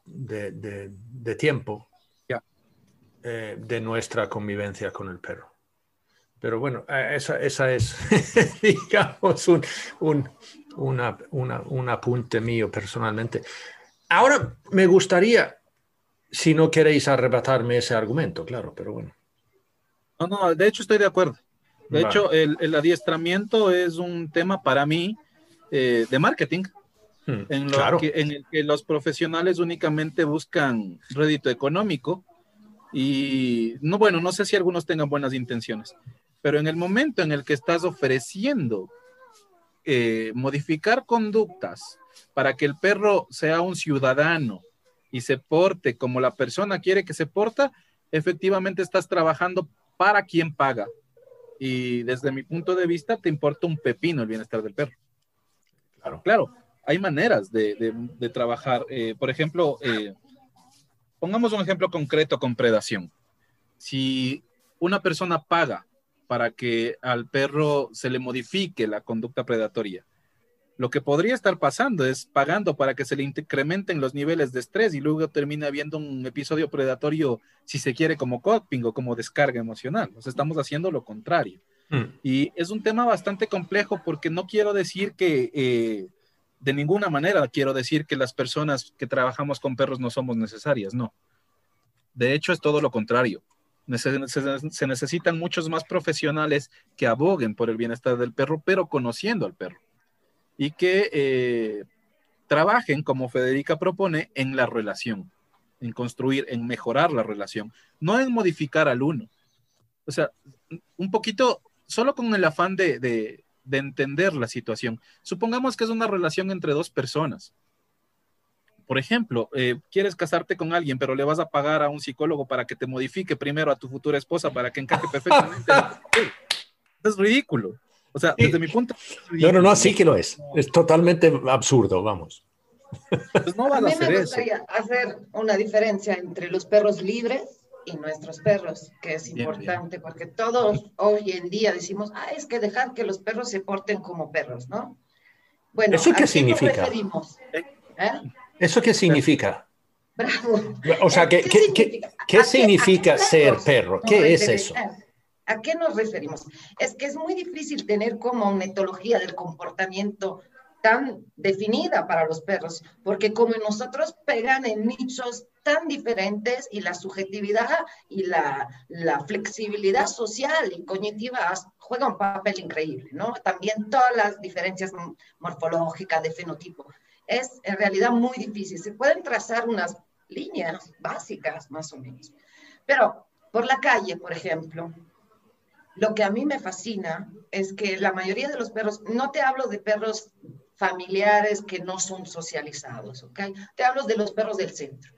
tiempo eh, de nuestra convivencia con el perro. Pero bueno, eh, esa, esa es, digamos, un, un, una, una, un apunte mío personalmente. Ahora me gustaría, si no queréis arrebatarme ese argumento, claro, pero bueno. No, no, de hecho estoy de acuerdo. De hecho, el, el, adiestramiento es un tema para mí eh, de marketing, hmm, en, lo que, en el que los profesionales únicamente buscan rédito económico y, no, bueno, no sé si algunos tengan buenas intenciones, pero en el momento en el que estás ofreciendo eh, modificar conductas para que el perro sea un ciudadano y se porte como la persona quiere que se porta, efectivamente estás trabajando para quien paga. y desde mi punto de vista te importa un pepino el bienestar del perro. Claro, claro, hay maneras de, trabajar. Eh, por ejemplo, eh, pongamos un ejemplo concreto con predación. Si una persona paga para que al perro se le modifique la conducta predatoria, lo que podría estar pasando es pagando para que se le incrementen los niveles de estrés y luego termina habiendo un episodio predatorio, si se quiere, como coping o como descarga emocional. O sea, estamos haciendo lo contrario. Mm. Y es un tema bastante complejo porque no quiero decir que, eh, de ninguna manera quiero decir que las personas que trabajamos con perros no somos necesarias, no. De hecho, es todo lo contrario. Se necesitan muchos más profesionales que aboguen por el bienestar del perro, pero conociendo al perro y que eh, trabajen, como Federica propone, en la relación, en construir, en mejorar la relación, no en modificar al uno. O sea, un poquito, solo con el afán de, de, entender la situación. Supongamos que es una relación entre dos personas. Por ejemplo, eh, quieres casarte con alguien, pero le vas a pagar a un psicólogo para que te modifique primero a tu futura esposa para que encaje perfectamente. es ridículo. O sea, desde mi punto de vista. No, no, no, sí que lo es. Es totalmente absurdo, vamos. Pues no a, mí me gustaría hacer una diferencia entre los perros libres y nuestros perros, que es importante, porque todos hoy en día decimos, ah, es que dejar que los perros se porten como perros, ¿no? Bueno, ¿eso qué, significa? ¿Eh? ¿Eso qué significa? Bravo. O sea, ¿qué, ¿qué, significa, ser perro? ¿Qué es eso? ¿A qué nos referimos? Es que es muy difícil tener como una etología del comportamiento tan definida para los perros, porque como nosotros pegan en nichos tan diferentes y la subjetividad y la, flexibilidad social y cognitiva juega un papel increíble, ¿no? También todas las diferencias morfológicas de fenotipo. Es en realidad muy difícil. Se pueden trazar unas líneas básicas, más o menos. Pero por la calle, por ejemplo, lo que a mí me fascina es que la mayoría de los perros, no te hablo de perros familiares que no son socializados, ¿ok? Te hablo de los perros del centro.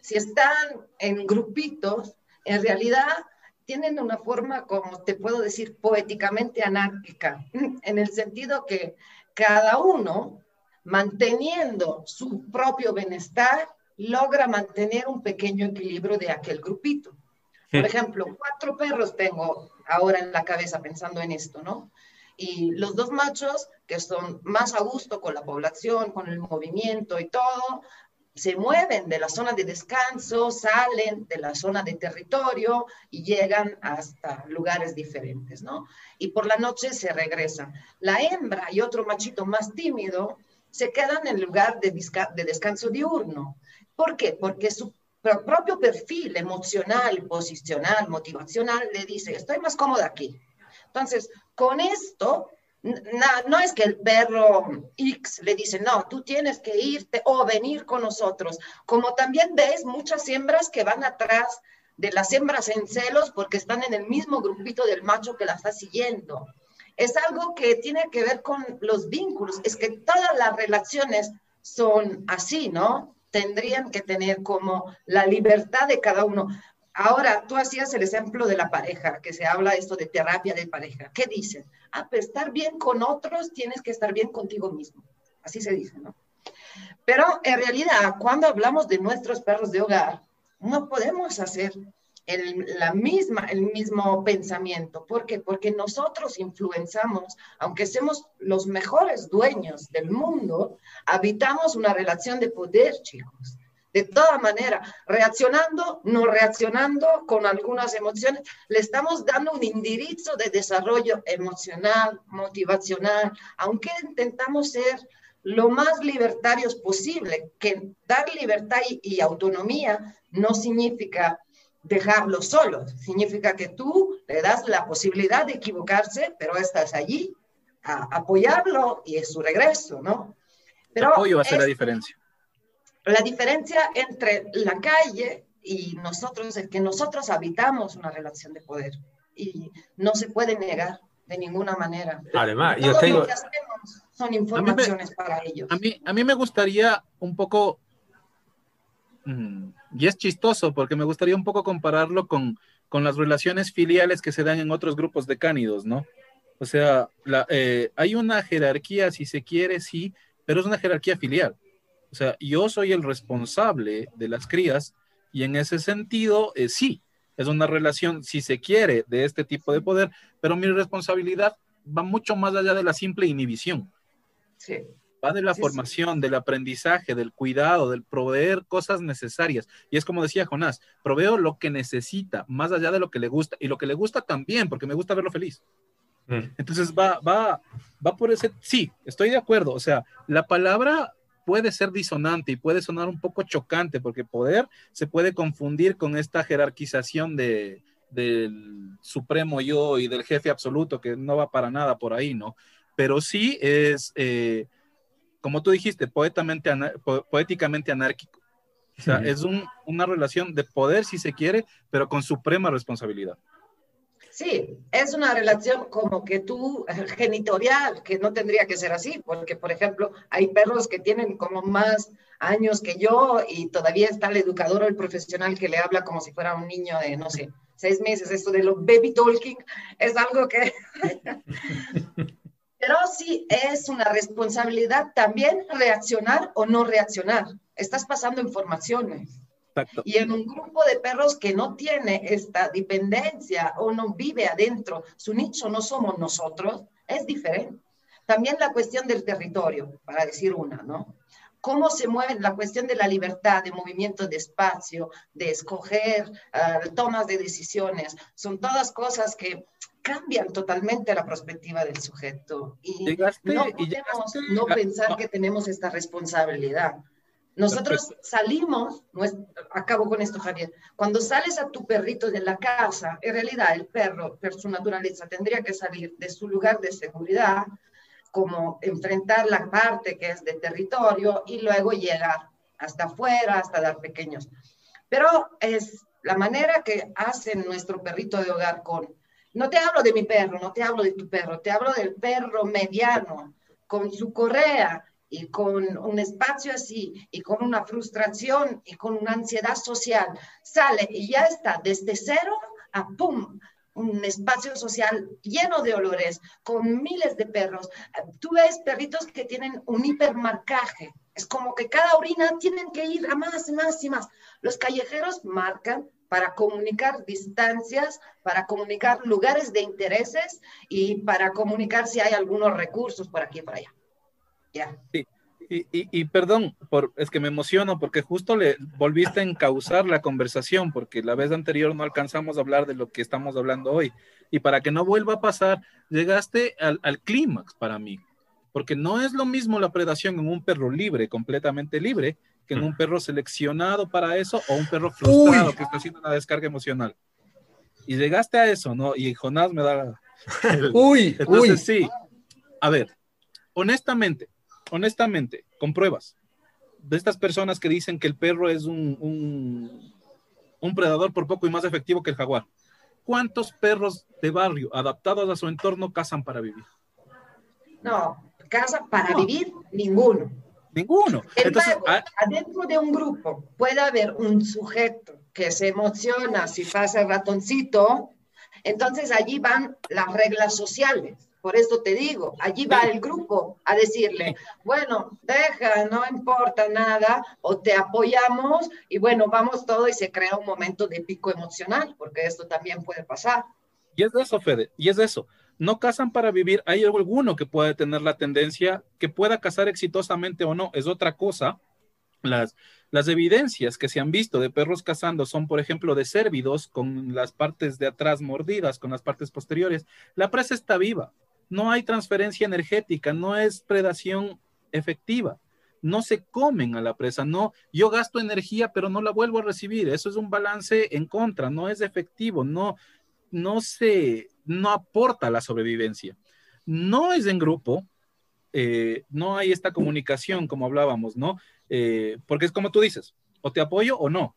Si están en grupitos, en realidad tienen una forma, como te puedo decir, poéticamente anárquica, en el sentido que cada uno, manteniendo su propio bienestar, logra mantener un pequeño equilibrio de aquel grupito. Por ejemplo, cuatro perros tengo ahora en la cabeza pensando en esto, ¿no? Y los dos machos, que son más a gusto con la población, con el movimiento y todo, se mueven de la zona de descanso, salen de la zona de territorio y llegan hasta lugares diferentes, ¿no? Y por la noche se regresan. La hembra y otro machito más tímido se quedan en el lugar de, de descanso diurno. ¿Por qué? Porque su propio perfil emocional, posicional, motivacional, le dice, estoy más cómoda aquí. Entonces, con esto, no es que el perro X le dice, no, tú tienes que irte o venir con nosotros. Como también ves muchas hembras que van atrás de las hembras en celos porque están en el mismo grupito del macho que la está siguiendo. Es algo que tiene que ver con los vínculos. Es que todas las relaciones son así, ¿no? tendrían que tener como la libertad de cada uno. Ahora, tú hacías el ejemplo de la pareja, que se habla esto de terapia de pareja. ¿Qué dicen? Ah, pues estar bien con otros, tienes que estar bien contigo mismo. Así se dice, ¿no? Pero en realidad, cuando hablamos de nuestros perros de hogar, no podemos hacer el, la misma, el mismo pensamiento. ¿Por qué? Porque nosotros influenciamos, aunque seamos los mejores dueños del mundo, habitamos una relación de poder, chicos. De toda manera, reaccionando, no reaccionando con algunas emociones, le estamos dando un indirizzo de desarrollo emocional, motivacional, aunque intentamos ser lo más libertarios posible, que dar libertad y autonomía no significa dejarlo solo. Significa que tú le das la posibilidad de equivocarse, pero estás allí a apoyarlo y es su regreso, ¿no? Pero apoyo va a ser la diferencia. La diferencia entre la calle y nosotros es que nosotros habitamos una relación de poder y no se puede negar de ninguna manera. Además, yo tengo... Lo que hacemos son informaciones para ellos. A mí, a mí me gustaría un poco y es chistoso porque me gustaría un poco compararlo con, con las relaciones filiales que se dan en otros grupos de cánidos, ¿no? O sea, eh, hay una jerarquía, si se quiere, sí, pero es una jerarquía filial. O sea, yo soy el responsable de las crías y en ese sentido, eh, sí, es una relación, si se quiere, de este tipo de poder, pero mi responsabilidad va mucho más allá de la simple inhibición. Sí. Va de la formación, del aprendizaje, del cuidado, del proveer cosas necesarias. Y es como decía Jonás, proveo lo que necesita, más allá de lo que le gusta. Y lo que le gusta también, porque me gusta verlo feliz. Mm. Entonces va, va, va por ese, sí, estoy de acuerdo. O sea, la palabra puede ser disonante y puede sonar un poco chocante, porque poder se puede confundir con esta jerarquización de, del supremo yo y del jefe absoluto, que no va para nada por ahí, ¿no? Pero sí es... Eh, como tú dijiste, poéticamente anárquico. O sea, es una relación de poder, si se quiere, pero con suprema responsabilidad. Sí, es una relación como que tú, genitorial, que no tendría que ser así, porque, por ejemplo, hay perros que tienen como más años que yo y todavía está el educador o el profesional que le habla como si fuera un niño de, no sé, seis meses. Esto de lo baby talking es algo que Pero sí es una responsabilidad también reaccionar o no reaccionar. Estás pasando informaciones. Y en un grupo de perros que no tiene esta dependencia o no vive adentro, su nicho no somos nosotros, es diferente. También la cuestión del territorio, para decir una, ¿no? Cómo se mueve la cuestión de la libertad, de movimiento de espacio, de escoger, uh, tomas de decisiones, son todas cosas que cambian totalmente la perspectiva del sujeto y no podemos no pensar que tenemos esta responsabilidad. Nosotros salimos, acabo con esto Javier, cuando sales a tu perrito de la casa, en realidad el perro, por su naturaleza, tendría que salir de su lugar de seguridad, como enfrentar la parte que es de territorio y luego llegar hasta afuera, hasta dar pequeños. Pero es la manera que hace nuestro perrito de hogar con no te hablo de mi perro, no te hablo de tu perro, te hablo del perro mediano, con su correa y con un espacio así, y con una frustración y con una ansiedad social. Sale y ya está desde cero a pum, un espacio social lleno de olores, con miles de perros. Tú ves perritos que tienen un hipermarcaje. Es como que cada orina tienen que ir a más y más y más. Los callejeros marcan para comunicar distancias, para comunicar lugares de intereses y para comunicar si hay algunos recursos por aquí y por allá. Sí. Y, perdón, por, es que me emociono porque justo le volviste a encauzar la conversación porque la vez anterior no alcanzamos a hablar de lo que estamos hablando hoy. Y para que no vuelva a pasar, llegaste al, al clímax para mí, porque no es lo mismo la predación en un perro libre, completamente libre, en un perro seleccionado para eso o un perro frustrado que está haciendo una descarga emocional. Y llegaste a eso, ¿no? Y Jonás me da... uy, Entonces, sí. A ver, honestamente, honestamente, con pruebas, de estas personas que dicen que el perro es un, un, un predador por poco y más efectivo que el jaguar. ¿Cuántos perros de barrio adaptados a su entorno cazan para vivir? No, cazan para vivir ninguno. Ninguno. Entonces, ah, adentro de un grupo puede haber un sujeto que se emociona si pasa el ratoncito, entonces allí van las reglas sociales. Por eso te digo, allí va el grupo a decirle, bueno, deja, no importa nada, o te apoyamos y bueno, vamos todo y se crea un momento de pico emocional, porque esto también puede pasar. Y es de eso, Fede, y es de eso no cazan para vivir, hay alguno que puede tener la tendencia que pueda cazar exitosamente o no, es otra cosa. Las, las evidencias que se han visto de perros cazando son, por ejemplo, de cérvidos con las partes de atrás mordidas, con las partes posteriores. La presa está viva, no hay transferencia energética, no es predación efectiva. No se comen a la presa, no, yo gasto energía, pero no la vuelvo a recibir. Eso es un balance en contra, no es efectivo, no, no se, no aporta la sobrevivencia. No es en grupo, eh, no hay esta comunicación como hablábamos, ¿no? Eh, porque es como tú dices, o te apoyo o no,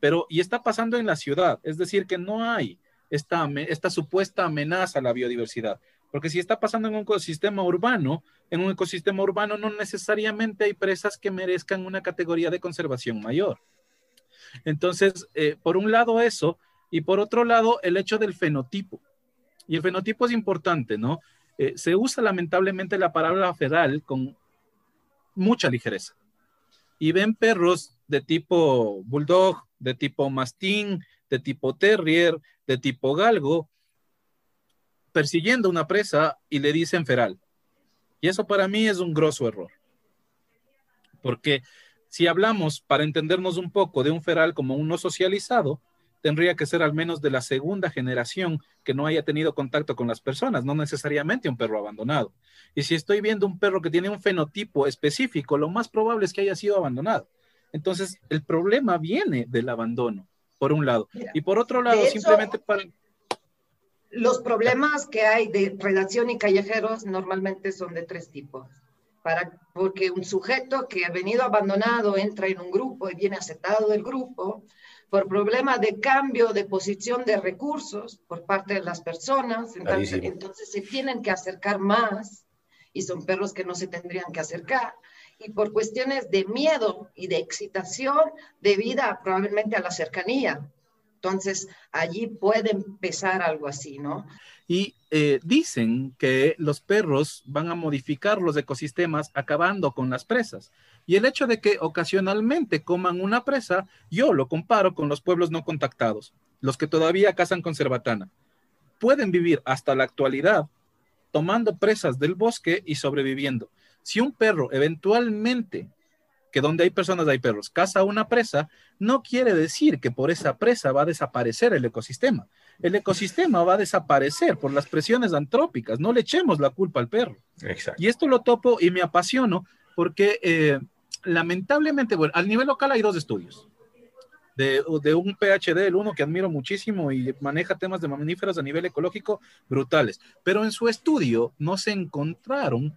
pero y está pasando en la ciudad, es decir, que no hay esta, esta supuesta amenaza a la biodiversidad, porque si está pasando en un ecosistema urbano, en un ecosistema urbano no necesariamente hay presas que merezcan una categoría de conservación mayor. Entonces, eh, por un lado eso, Y por otro lado, el hecho del fenotipo. Y el fenotipo es importante, ¿no? Eh, se usa lamentablemente la palabra feral con mucha ligereza. Y ven perros de tipo bulldog, de tipo mastín, de tipo terrier, de tipo galgo, persiguiendo una presa y le dicen feral. Y eso para mí es un grosso error. Porque si hablamos, para entendernos un poco, de un feral como uno socializado, tendría que ser al menos de la segunda generación que no haya tenido contacto con las personas, no necesariamente un perro abandonado. Y si estoy viendo un perro que tiene un fenotipo específico, lo más probable es que haya sido abandonado. Entonces, el problema viene del abandono, por un lado. y por otro lado, simplemente para... Los problemas que hay de redacción y callejeros normalmente son de tres tipos. Para, porque un sujeto que ha venido abandonado entra en un grupo y viene aceptado del grupo, por problema de cambio de posición de recursos por parte de las personas, entonces, se tienen que acercar más y son perros que no se tendrían que acercar y por cuestiones de miedo y de excitación debida probablemente a la cercanía. Entonces, allí puede empezar algo así, ¿no? Y eh, dicen que los perros van a modificar los ecosistemas acabando con las presas. Y el hecho de que ocasionalmente coman una presa, yo lo comparo con los pueblos no contactados, los que todavía cazan con cerbatana. Pueden vivir hasta la actualidad tomando presas del bosque y sobreviviendo. Si un perro eventualmente, que donde hay personas hay perros, caza una presa, no quiere decir que por esa presa va a desaparecer el ecosistema. El ecosistema va a desaparecer por las presiones antrópicas. No le echemos la culpa al perro. Y esto lo topo y me apasiono porque eh, lamentablemente, bueno, al nivel local hay dos estudios. De, un PhD, el uno que admiro muchísimo y maneja temas de mamíferos a nivel ecológico brutales. Pero en su estudio no se encontraron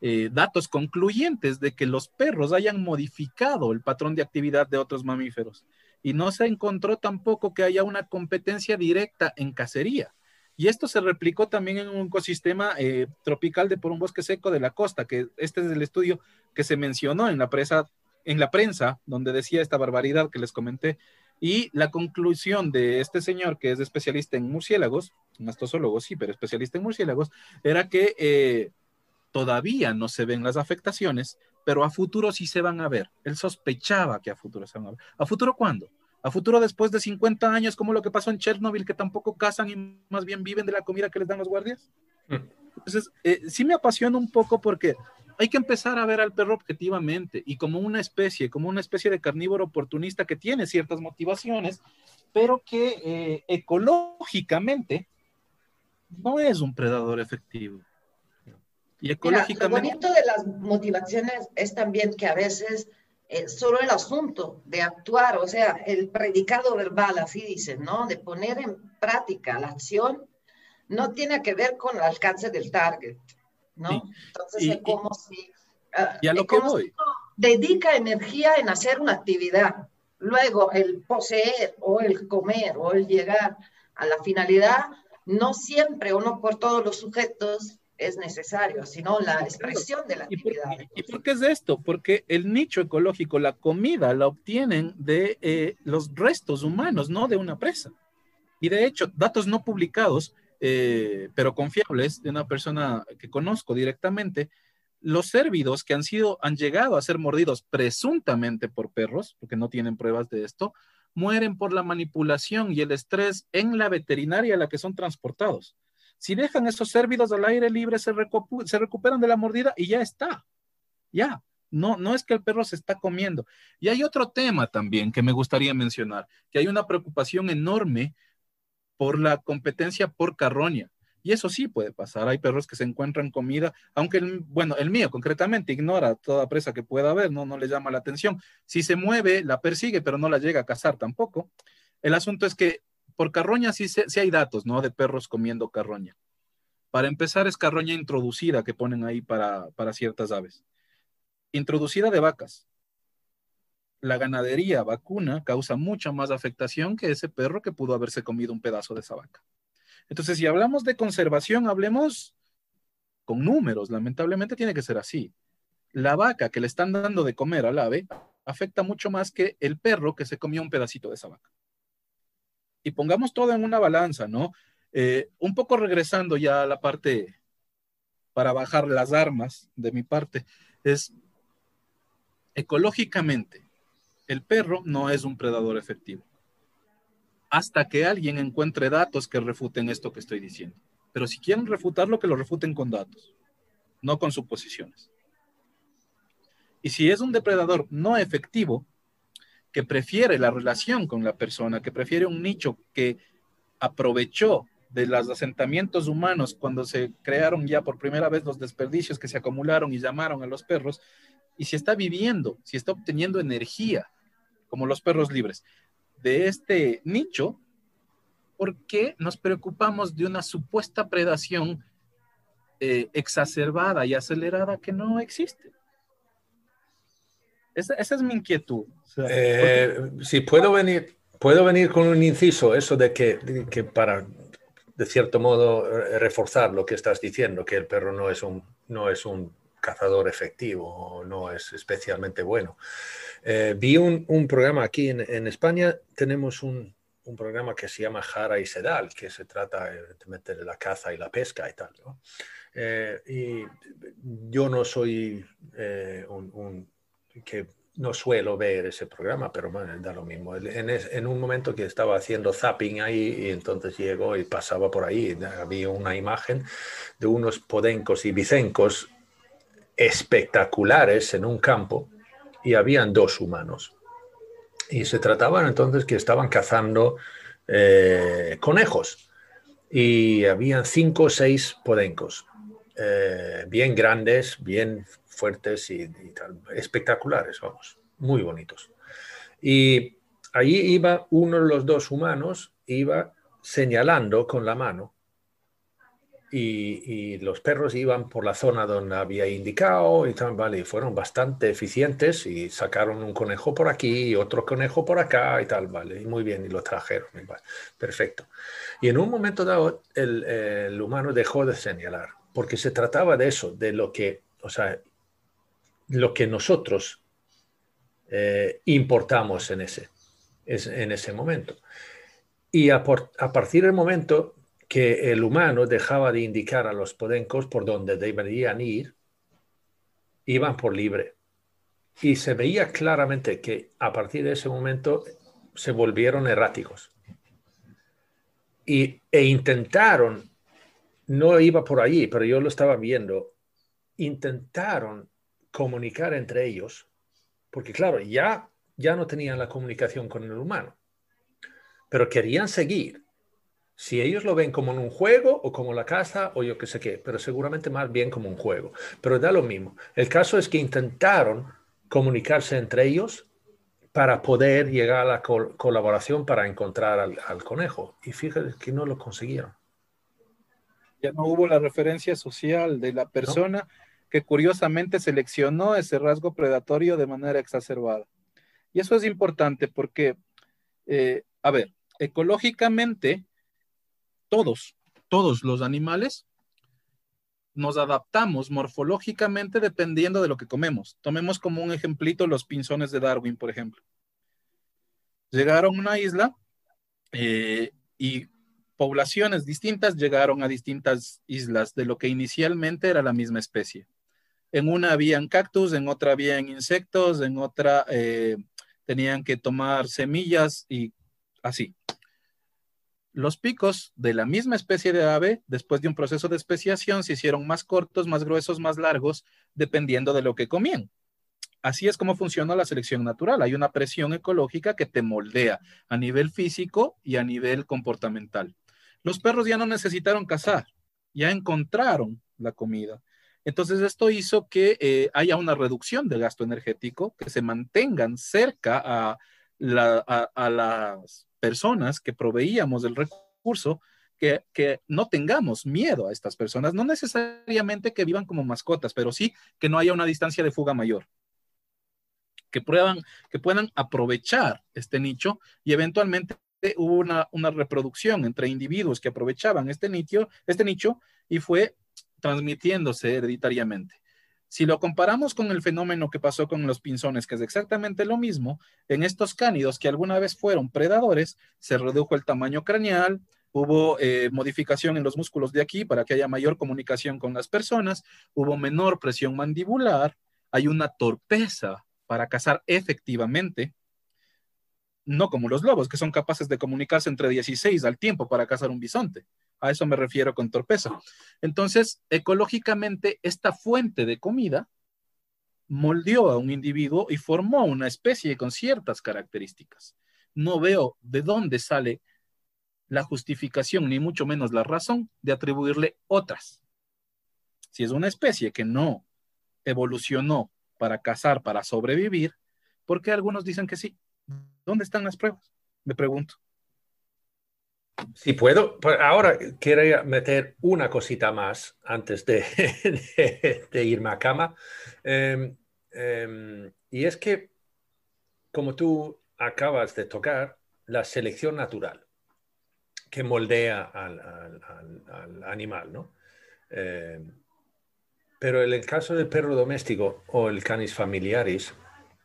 eh, datos concluyentes de que los perros hayan modificado el patrón de actividad de otros mamíferos. Y no se encontró tampoco que haya una competencia directa en cacería. Y esto se replicó también en un ecosistema eh, tropical de por un bosque seco de la costa, que este es el estudio que se mencionó en la, presa, en la prensa, donde decía esta barbaridad que les comenté. Y la conclusión de este señor, que es especialista en murciélagos, mastosólogo sí, pero especialista en murciélagos, era que eh, todavía no se ven las afectaciones, pero a futuro sí se van a ver. Él sospechaba que a futuro se van a ver. ¿A futuro cuándo? a futuro después de 50 años, como lo que pasó en Chernobyl, que tampoco cazan y más bien viven de la comida que les dan los guardias. Mm. Entonces, eh, sí me apasiona un poco porque hay que empezar a ver al perro objetivamente y como una especie, como una especie de carnívoro oportunista que tiene ciertas motivaciones, pero que eh, ecológicamente no es un predador efectivo. Y ecológicamente... lo bonito de las motivaciones es también que a veces eh, solo el asunto de actuar, o sea, el predicado verbal, así dicen, ¿no? De poner en práctica la acción, no tiene que ver con el alcance del target, ¿no? Entonces es como si... Uh, ya lo que voy. dedica energía en hacer una actividad. Luego, el poseer o el comer o el llegar a la finalidad, no siempre o no por todos los sujetos es necesario, sino la expresión de la actividad. ¿Y por, qué es esto? Porque el nicho ecológico, la comida, la obtienen de eh, los restos humanos, no de una presa. Y de hecho, datos no publicados, eh, pero confiables, de una persona que conozco directamente, los cérvidos que han sido, han llegado a ser mordidos presuntamente por perros, porque no tienen pruebas de esto, mueren por la manipulación y el estrés en la veterinaria a la que son transportados. Si dejan esos cérvidos al aire libre, se, se recuperan de la mordida y ya está. Ya. No, no es que el perro se está comiendo. Y hay otro tema también que me gustaría mencionar, que hay una preocupación enorme por la competencia por carroña. Y eso sí puede pasar. Hay perros que se encuentran comida, aunque, el, bueno, el mío concretamente ignora toda presa que pueda haber, no, no le llama la atención. Si se mueve, la persigue, pero no la llega a cazar tampoco. El asunto es que por carroña sí, sí, hay datos, ¿no? De perros comiendo carroña. Para empezar, es carroña introducida que ponen ahí para, para ciertas aves. Introducida de vacas. La ganadería vacuna causa mucha más afectación que ese perro que pudo haberse comido un pedazo de esa vaca. Entonces, si hablamos de conservación, hablemos con números. Lamentablemente tiene que ser así. La vaca que le están dando de comer al ave afecta mucho más que el perro que se comió un pedacito de esa vaca. y pongamos todo en una balanza, ¿no? Eh, un poco regresando ya a la parte para bajar las armas de mi parte, es ecológicamente, el perro no es un predador efectivo. Hasta que alguien encuentre datos que refuten esto que estoy diciendo. Pero si quieren refutarlo, que lo refuten con datos, no con suposiciones. Y si es un depredador no efectivo, que prefiere la relación con la persona, que prefiere un nicho que aprovechó de los asentamientos humanos cuando se crearon ya por primera vez los desperdicios que se acumularon y llamaron a los perros, y si está viviendo, si está obteniendo energía, como los perros libres, de este nicho, ¿por qué nos preocupamos de una supuesta predación eh, exacerbada y acelerada que no existe? Esa, es mi inquietud. Eh, si puedo venir, puedo venir con un inciso, eso de que, que para de cierto modo reforzar lo que estás diciendo, que el perro no es un, no es un cazador efectivo, no es especialmente bueno. Eh, vi un, un, programa aquí en, en España, tenemos un, un, programa que se llama Jara y Sedal, que se trata de meter la caza y la pesca y tal. Eh, y yo no soy eh, un, que no suelo ver ese programa, pero bueno, da lo mismo. En, en, un momento que estaba haciendo zapping ahí y entonces llego y pasaba por ahí, había una imagen de unos podencos y bicencos espectaculares en un campo y habían dos humanos. Y se trataban entonces que estaban cazando eh, conejos y habían cinco o seis podencos, eh, bien grandes, bien fuertes y, espectaculares, vamos, muy bonitos. Y allí iba uno de los dos humanos, iba señalando con la mano y, los perros iban por la zona donde había indicado y tal, vale, y fueron bastante eficientes y sacaron un conejo por aquí y otro conejo por acá y tal, vale, y muy bien, y lo trajeron, perfecto. Y en un momento dado el, el humano dejó de señalar, porque se trataba de eso, de lo que, o sea, lo que nosotros eh, importamos en ese, en ese momento. Y a, a, partir del momento que el humano dejaba de indicar a los podencos por donde deberían ir, iban por libre. Y se veía claramente que a partir de ese momento se volvieron erráticos. Y, e intentaron, no iba por allí, pero yo lo estaba viendo, intentaron comunicar entre ellos, porque claro, ya, ya no tenían la comunicación con el humano, pero querían seguir. Si ellos lo ven como en un juego o como la casa o yo qué sé qué, pero seguramente más bien como un juego. Pero da lo mismo. El caso es que intentaron comunicarse entre ellos para poder llegar a la colaboración para encontrar al, conejo. Y fíjate que no lo consiguieron. Ya no hubo la referencia social de la persona que curiosamente seleccionó ese rasgo predatorio de manera exacerbada. Y eso es importante porque, eh, a ver, ecológicamente, todos, todos los animales nos adaptamos morfológicamente dependiendo de lo que comemos. Tomemos como un ejemplito los pinzones de Darwin, por ejemplo. Llegaron a una isla eh, y poblaciones distintas llegaron a distintas islas de lo que inicialmente era la misma especie. En una habían cactus, en otra habían insectos, en otra eh, tenían que tomar semillas y así. Los picos de la misma especie de ave, después de un proceso de especiación, se hicieron más cortos, más gruesos, más largos, dependiendo de lo que comían. Así es como funciona la selección natural. Hay una presión ecológica que te moldea a nivel físico y a nivel comportamental. Los perros ya no necesitaron cazar, ya encontraron la comida. Entonces, esto hizo que eh, haya una reducción del gasto energético, que se mantengan cerca a, las personas que proveíamos del recurso, que, que, no tengamos miedo a estas personas, no necesariamente que vivan como mascotas, pero sí que no haya una distancia de fuga mayor. Que, prueban, que puedan aprovechar este nicho y eventualmente hubo una, una reproducción entre individuos que aprovechaban este nicho, este nicho y fue transmitiéndose hereditariamente. Si lo comparamos con el fenómeno que pasó con los pinzones, que es exactamente lo mismo, en estos cánidos que alguna vez fueron predadores, se redujo el tamaño craneal, hubo eh, modificación en los músculos de aquí para que haya mayor comunicación con las personas, hubo menor presión mandibular, hay una torpeza para cazar efectivamente, no como los lobos, que son capaces de comunicarse entre 16 al tiempo para cazar un bisonte. A eso me refiero con torpeza. Entonces, ecológicamente, esta fuente de comida moldeó a un individuo y formó una especie con ciertas características. No veo de dónde sale la justificación, ni mucho menos la razón de atribuirle otras. Si es una especie que no evolucionó para cazar, para sobrevivir, ¿por qué algunos dicen que sí? ¿Dónde están las pruebas? Me pregunto. Si puedo, pues ahora quería meter una cosita más antes de, irme a cama. Em, em, y es que, como tú acabas de tocar, la selección natural que moldea al, animal, ¿no? Em, pero en el caso del perro doméstico o el canis familiaris,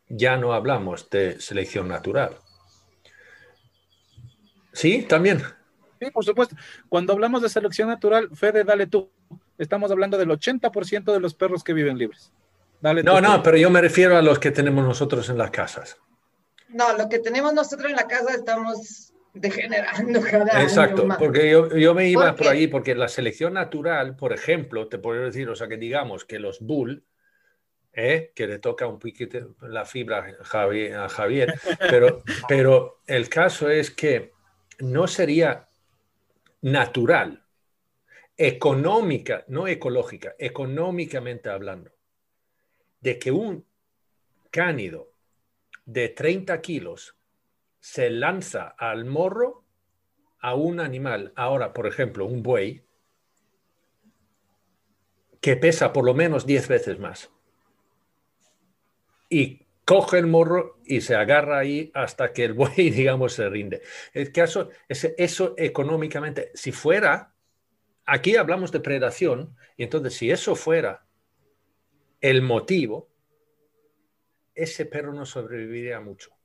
ya no hablamos de selección natural. ¿Sí? También. Sí, por supuesto. Cuando hablamos de selección natural, Fede, dale tú. Estamos hablando del 80% de los perros que viven libres. Dale no, no, pero yo me refiero a los que tenemos nosotros en las casas. No, lo que tenemos nosotros en la casa estamos degenerando cada Exacto, porque yo, yo, me iba por ahí, porque la selección natural, por ejemplo, te puedo decir, o sea, que digamos que los bull, ¿eh? que le toca un piquete la fibra a Javier, pero, pero el caso es que no sería natural, económica, no ecológica, económicamente hablando, de que un cánido de 30 kilos se lanza al morro a un animal, ahora por ejemplo un buey, que pesa por lo menos 10 veces más. Y coge el morro y se agarra ahí hasta que el buey, digamos, se rinde. El caso es eso económicamente, si fuera, aquí hablamos de predación, y entonces si eso fuera el motivo, ese perro no sobreviviría mucho.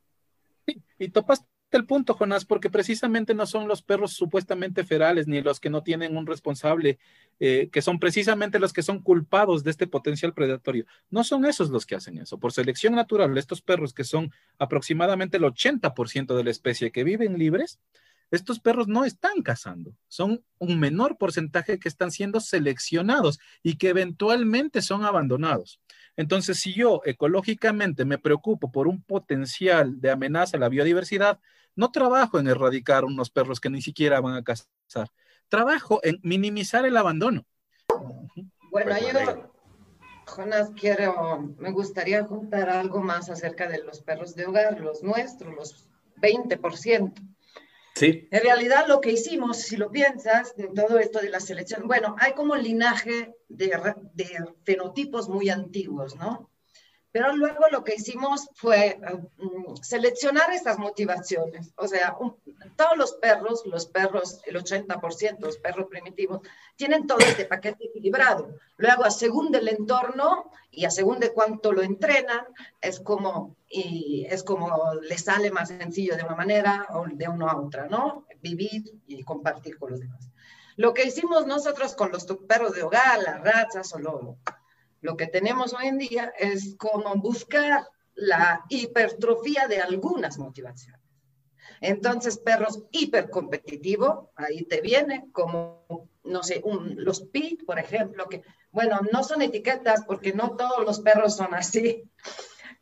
y topas el punto, Jonás, porque precisamente no son los perros supuestamente ferales ni los que no tienen un responsable, eh, que son precisamente los que son culpados de este potencial predatorio. No son esos los que hacen eso. Por selección natural, estos perros que son aproximadamente el 80% de la especie que viven libres, estos perros no están cazando, son un menor porcentaje que están siendo seleccionados y que eventualmente son abandonados. Entonces, si yo ecológicamente me preocupo por un potencial de amenaza a la biodiversidad, no trabajo en erradicar unos perros que ni siquiera van a cazar. Trabajo en minimizar el abandono. Bueno, yo, Jonas, quiero, me gustaría contar algo más acerca de los perros de hogar, los nuestros, los 20%. Sí. En realidad lo que hicimos, si lo piensas, en todo esto de la selección, bueno, hay como linaje de, de fenotipos muy antiguos, ¿no? Pero luego lo que hicimos fue mm, seleccionar estas motivaciones. O sea, todos los perros, los perros, el 80%, los perros primitivos, tienen todo este paquete equilibrado. Luego, a según del entorno y a según de cuánto lo entrenan, es como, y es como le sale más sencillo de una manera o de una a otra, ¿no? Vivir y compartir con los demás. Lo que hicimos nosotros con los perros de hogar, las razas o lo, lo que tenemos hoy en día es como buscar la hipertrofía de algunas motivaciones. Entonces, perros hipercompetitivos, ahí te viene como, no sé, los PIT, por ejemplo, que, bueno, no son etiquetas porque no todos los perros son así,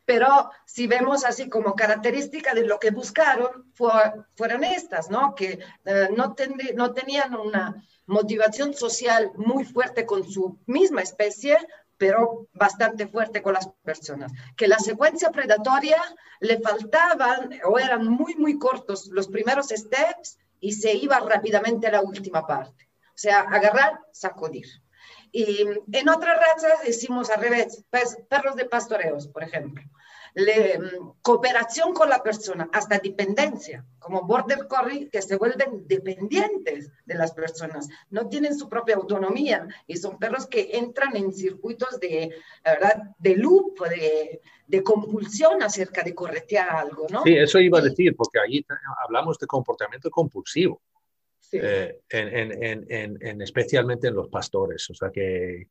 pero si vemos así como característica de lo que buscaron, fueron estas, ¿no? Que eh, no, no tenían una motivación social muy fuerte con su misma especie, pero bastante fuerte con las personas. Que la secuencia predatoria le faltaban o eran muy, muy cortos los primeros steps y se iba rápidamente a la última parte. O sea, agarrar, sacudir. Y en otras razas decimos al revés, pues, perros de pastoreos, por ejemplo. Mm, cooperación con la persona, hasta dependencia, como Border Collie, que se vuelven dependientes de las personas, no tienen su propia autonomía y son perros que entran en circuitos de, ¿verdad? de loop, de, de compulsión acerca de corretear algo, ¿no? Sí, eso iba a decir, porque allí hablamos de comportamiento compulsivo. Eh, en, especialmente en los pastores. O sea, que,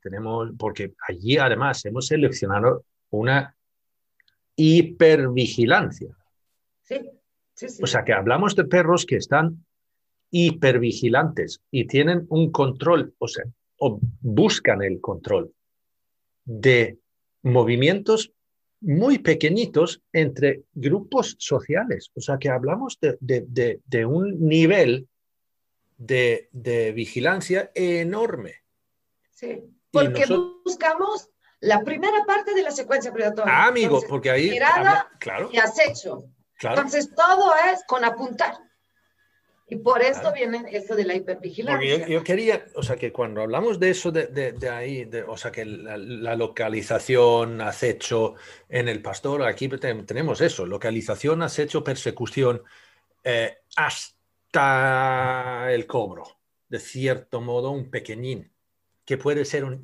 tenemos, porque allí además hemos seleccionado una hipervigilancia. Sí, sí, sí. O sea, que hablamos de perros que están hipervigilantes y tienen un control, o sea, o buscan el control de movimientos muy pequeñitos entre grupos sociales. O sea, que hablamos de un nivel de, vigilancia enorme. Sí, porque buscamos la primera parte de la secuencia predatoria. Ah, amigo, porque ahí... Mirada claro, y acecho. Entonces, todo es con apuntar. Y por esto viene esto de la hipervigilancia. Porque yo, quería, o sea, que cuando hablamos de eso, de, ahí, de, o sea, que la, localización, acecho en el pastor, aquí tenemos eso, localización, acecho, persecución, eh, hasta el cobro, de cierto modo, un pequeñín, que puede ser un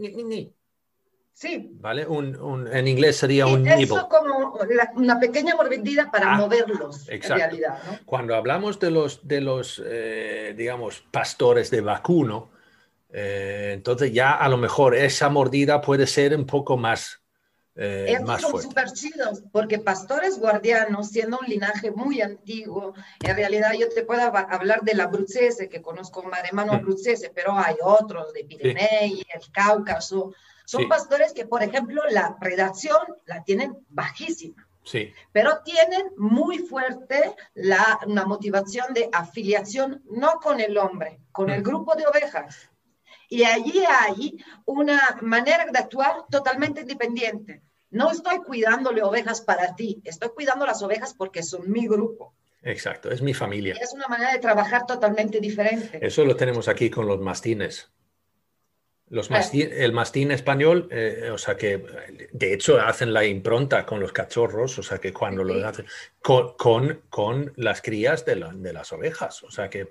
Sí. ¿Vale? Un, en inglés sería un Eso como una pequeña mordida para ah, moverlos, en realidad. Cuando hablamos de los, de los eh, digamos, pastores de vacuno, eh, entonces ya a lo mejor esa mordida puede ser un poco más eh, son súper chidos, porque pastores guardianos, siendo un linaje muy antiguo, en realidad yo te puedo hablar de la Brucese, que conozco más hermano Brucese, pero hay otros de Pirenei, el Cáucaso. Son pastores que, por ejemplo, la predación la tienen bajísima. Sí. Pero tienen muy fuerte la, una motivación de afiliación, no con el hombre, con el mm. grupo de ovejas. Y allí hay una manera de actuar totalmente independiente. No estoy cuidándole ovejas para ti, estoy cuidando las ovejas porque son mi grupo. Exacto, es mi familia. es una manera de trabajar totalmente diferente. Eso lo tenemos aquí con los mastines. Los el mastín español, eh, o sea que de hecho hacen la impronta con los cachorros, o sea que cuando lo hacen con, con, las crías de, de, las ovejas, o sea que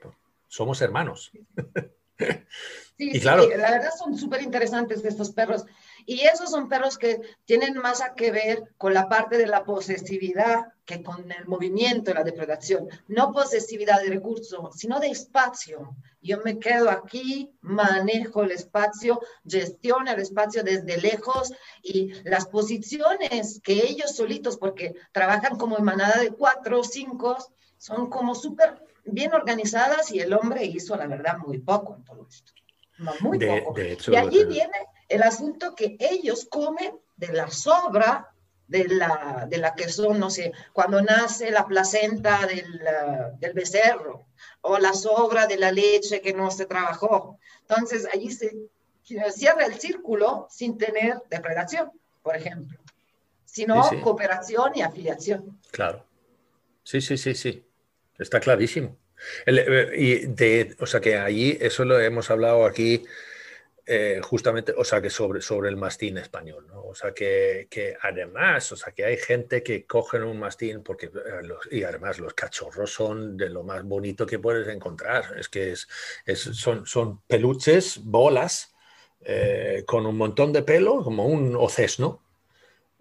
somos hermanos. Sí, y claro, la verdad son súper interesantes estos perros. Y esos son perros que tienen más a que ver con la parte de la posesividad que con el movimiento, la depredación. No posesividad de recursos, sino de espacio. Yo me quedo aquí, manejo el espacio, gestiono el espacio desde lejos y las posiciones que ellos solitos, porque trabajan como en manada de cuatro o cinco, son como súper bien organizadas y el hombre hizo, la verdad, muy poco en todo esto. muy poco. y allí viene el asunto que ellos comen de la sobra de la, de la que son, no sé, cuando nace la placenta del, del becerro o la sobra de la leche que no se trabajó. Entonces, allí se cierra el círculo sin tener depredación, por ejemplo, sino cooperación y afiliación. Claro. Sí, sí, sí, sí. Está clarísimo. Eh, y de, o sea que allí, eso lo hemos hablado aquí eh, justamente, o sea que sobre, sobre el mastín español, ¿no? O sea que, que, además, o sea que hay gente que cogen un mastín porque, eh, y además los cachorros son de lo más bonito que puedes encontrar. Es que es, son, son peluches, bolas, con un montón de pelo, como un ocesno,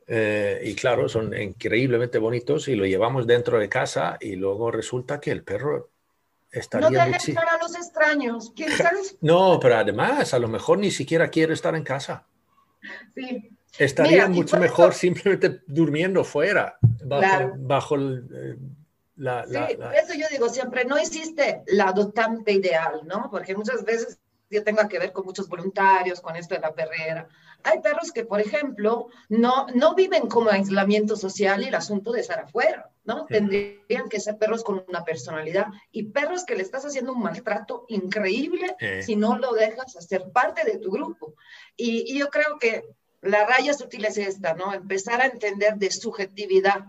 eh, y claro, son increíblemente bonitos y lo llevamos dentro de casa y luego resulta que el perro estaría... No dejes a los extraños. No, pero además, a lo mejor ni siquiera quiere estar en casa. Sí. Estaría mucho mejor simplemente durmiendo fuera, bajo, el, eh, la, sí, por eso yo digo siempre, no existe la adoptante ideal, ¿no? Porque muchas veces yo tengo que ver con muchos voluntarios, con esto de la perrera. Hay perros que, por ejemplo, no, no viven como aislamiento social y el asunto de estar afuera, ¿no? Tendrían que ser perros con una personalidad y perros que le estás haciendo un maltrato increíble si no lo dejas hacer parte de tu grupo. Y, y yo creo que la raya sutil es esta, ¿no? Empezar a entender de subjetividad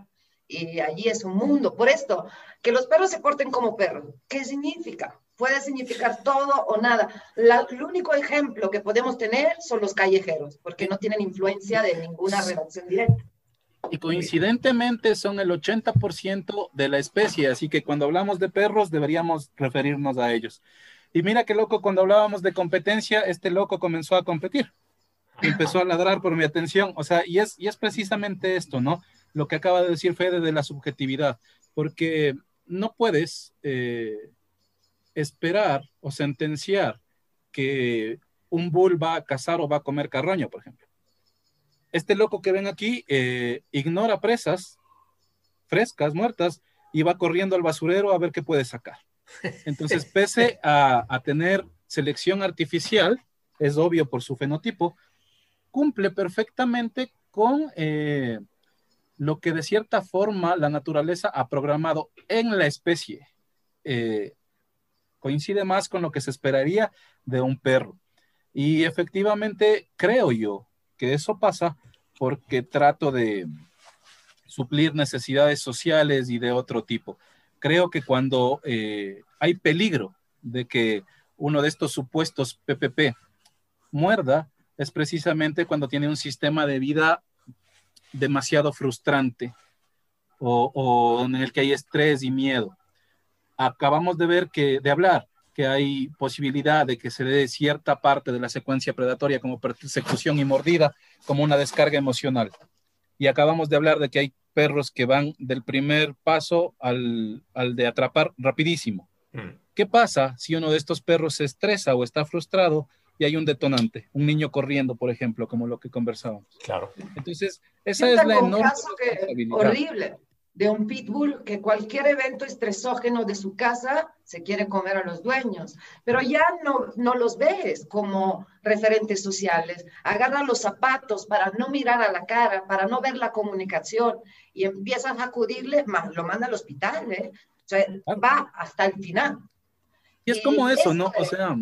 y allí es un mundo. Por esto, que los perros se porten como perros, ¿qué significa? Puede significar todo o nada. el único ejemplo que podemos tener son los callejeros, porque no tienen influencia de ninguna relación directa. Y coincidentemente son el 80% de la especie, así que cuando hablamos de perros deberíamos referirnos a ellos. Y mira qué loco, cuando hablábamos de competencia, este loco comenzó a competir. Empezó a ladrar por mi atención. O sea, y es, y es precisamente esto, ¿no? Lo que acaba de decir Fede de la subjetividad, porque no puedes eh, esperar o sentenciar que un bull va a cazar o va a comer carroño, por ejemplo. Este loco que ven aquí eh, ignora presas frescas, muertas, y va corriendo al basurero a ver qué puede sacar. Entonces, pese a, tener selección artificial, es obvio por su fenotipo, cumple perfectamente con eh, lo que de cierta forma la naturaleza ha programado en la especie. Eh, coincide más con lo que se esperaría de un perro. Y efectivamente creo yo que eso pasa porque trato de suplir necesidades sociales y de otro tipo. Creo que cuando eh, hay peligro de que uno de estos supuestos PPP muerda, es precisamente cuando tiene un sistema de vida demasiado frustrante o, o en el que hay estrés y miedo acabamos de ver que, de hablar, que hay posibilidad de que se dé cierta parte de la secuencia predatoria como persecución y mordida como una descarga emocional. Y acabamos de hablar de que hay perros que van del primer paso al, de atrapar rapidísimo. Mm. ¿Qué pasa si uno de estos perros se estresa o está frustrado y hay un detonante? Un niño corriendo, por ejemplo, como lo que conversábamos. Claro. Entonces, esa es la enorme... Caso horrible de un pitbull que cualquier evento estresógeno de su casa se quiere comer a los dueños, pero ya no, no los ves como referentes sociales. Agarra los zapatos para no mirar a la cara, para no ver la comunicación y empiezan a acudirle, lo manda al hospital, ¿eh? o sea, va hasta el final. Y es como eso, ¿no? O sea,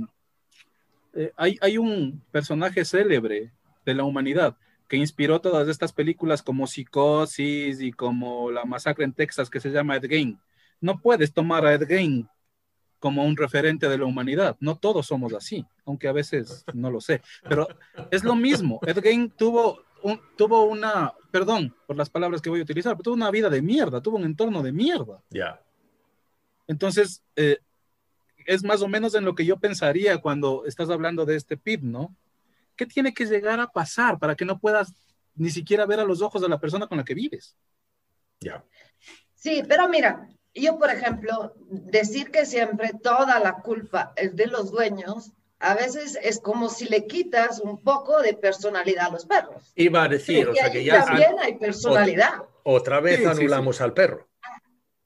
eh, hay, hay un personaje célebre de la humanidad que inspiró todas estas películas como Psicosis y como La Masacre en Texas, que se llama Ed Gein. No puedes tomar a Ed Gein como un referente de la humanidad. No todos somos así, aunque a veces no lo sé. Pero es lo mismo. Ed Gein tuvo, tuvo una, perdón por las palabras que voy a utilizar, pero tuvo una vida de mierda, tuvo un entorno de mierda. Ya. Entonces, eh, es más o menos en lo que yo pensaría cuando estás hablando de este PIB, ¿no? ¿Qué tiene que llegar a pasar para que no puedas ni siquiera ver a los ojos de la persona con la que vives? Ya. Sí, pero mira, yo, por ejemplo, decir que siempre toda la culpa es de los dueños, a veces es como si le quitas un poco de personalidad a los perros. Iba a decir, o sea que ya... También hay personalidad. Otra, vez anulamos al perro.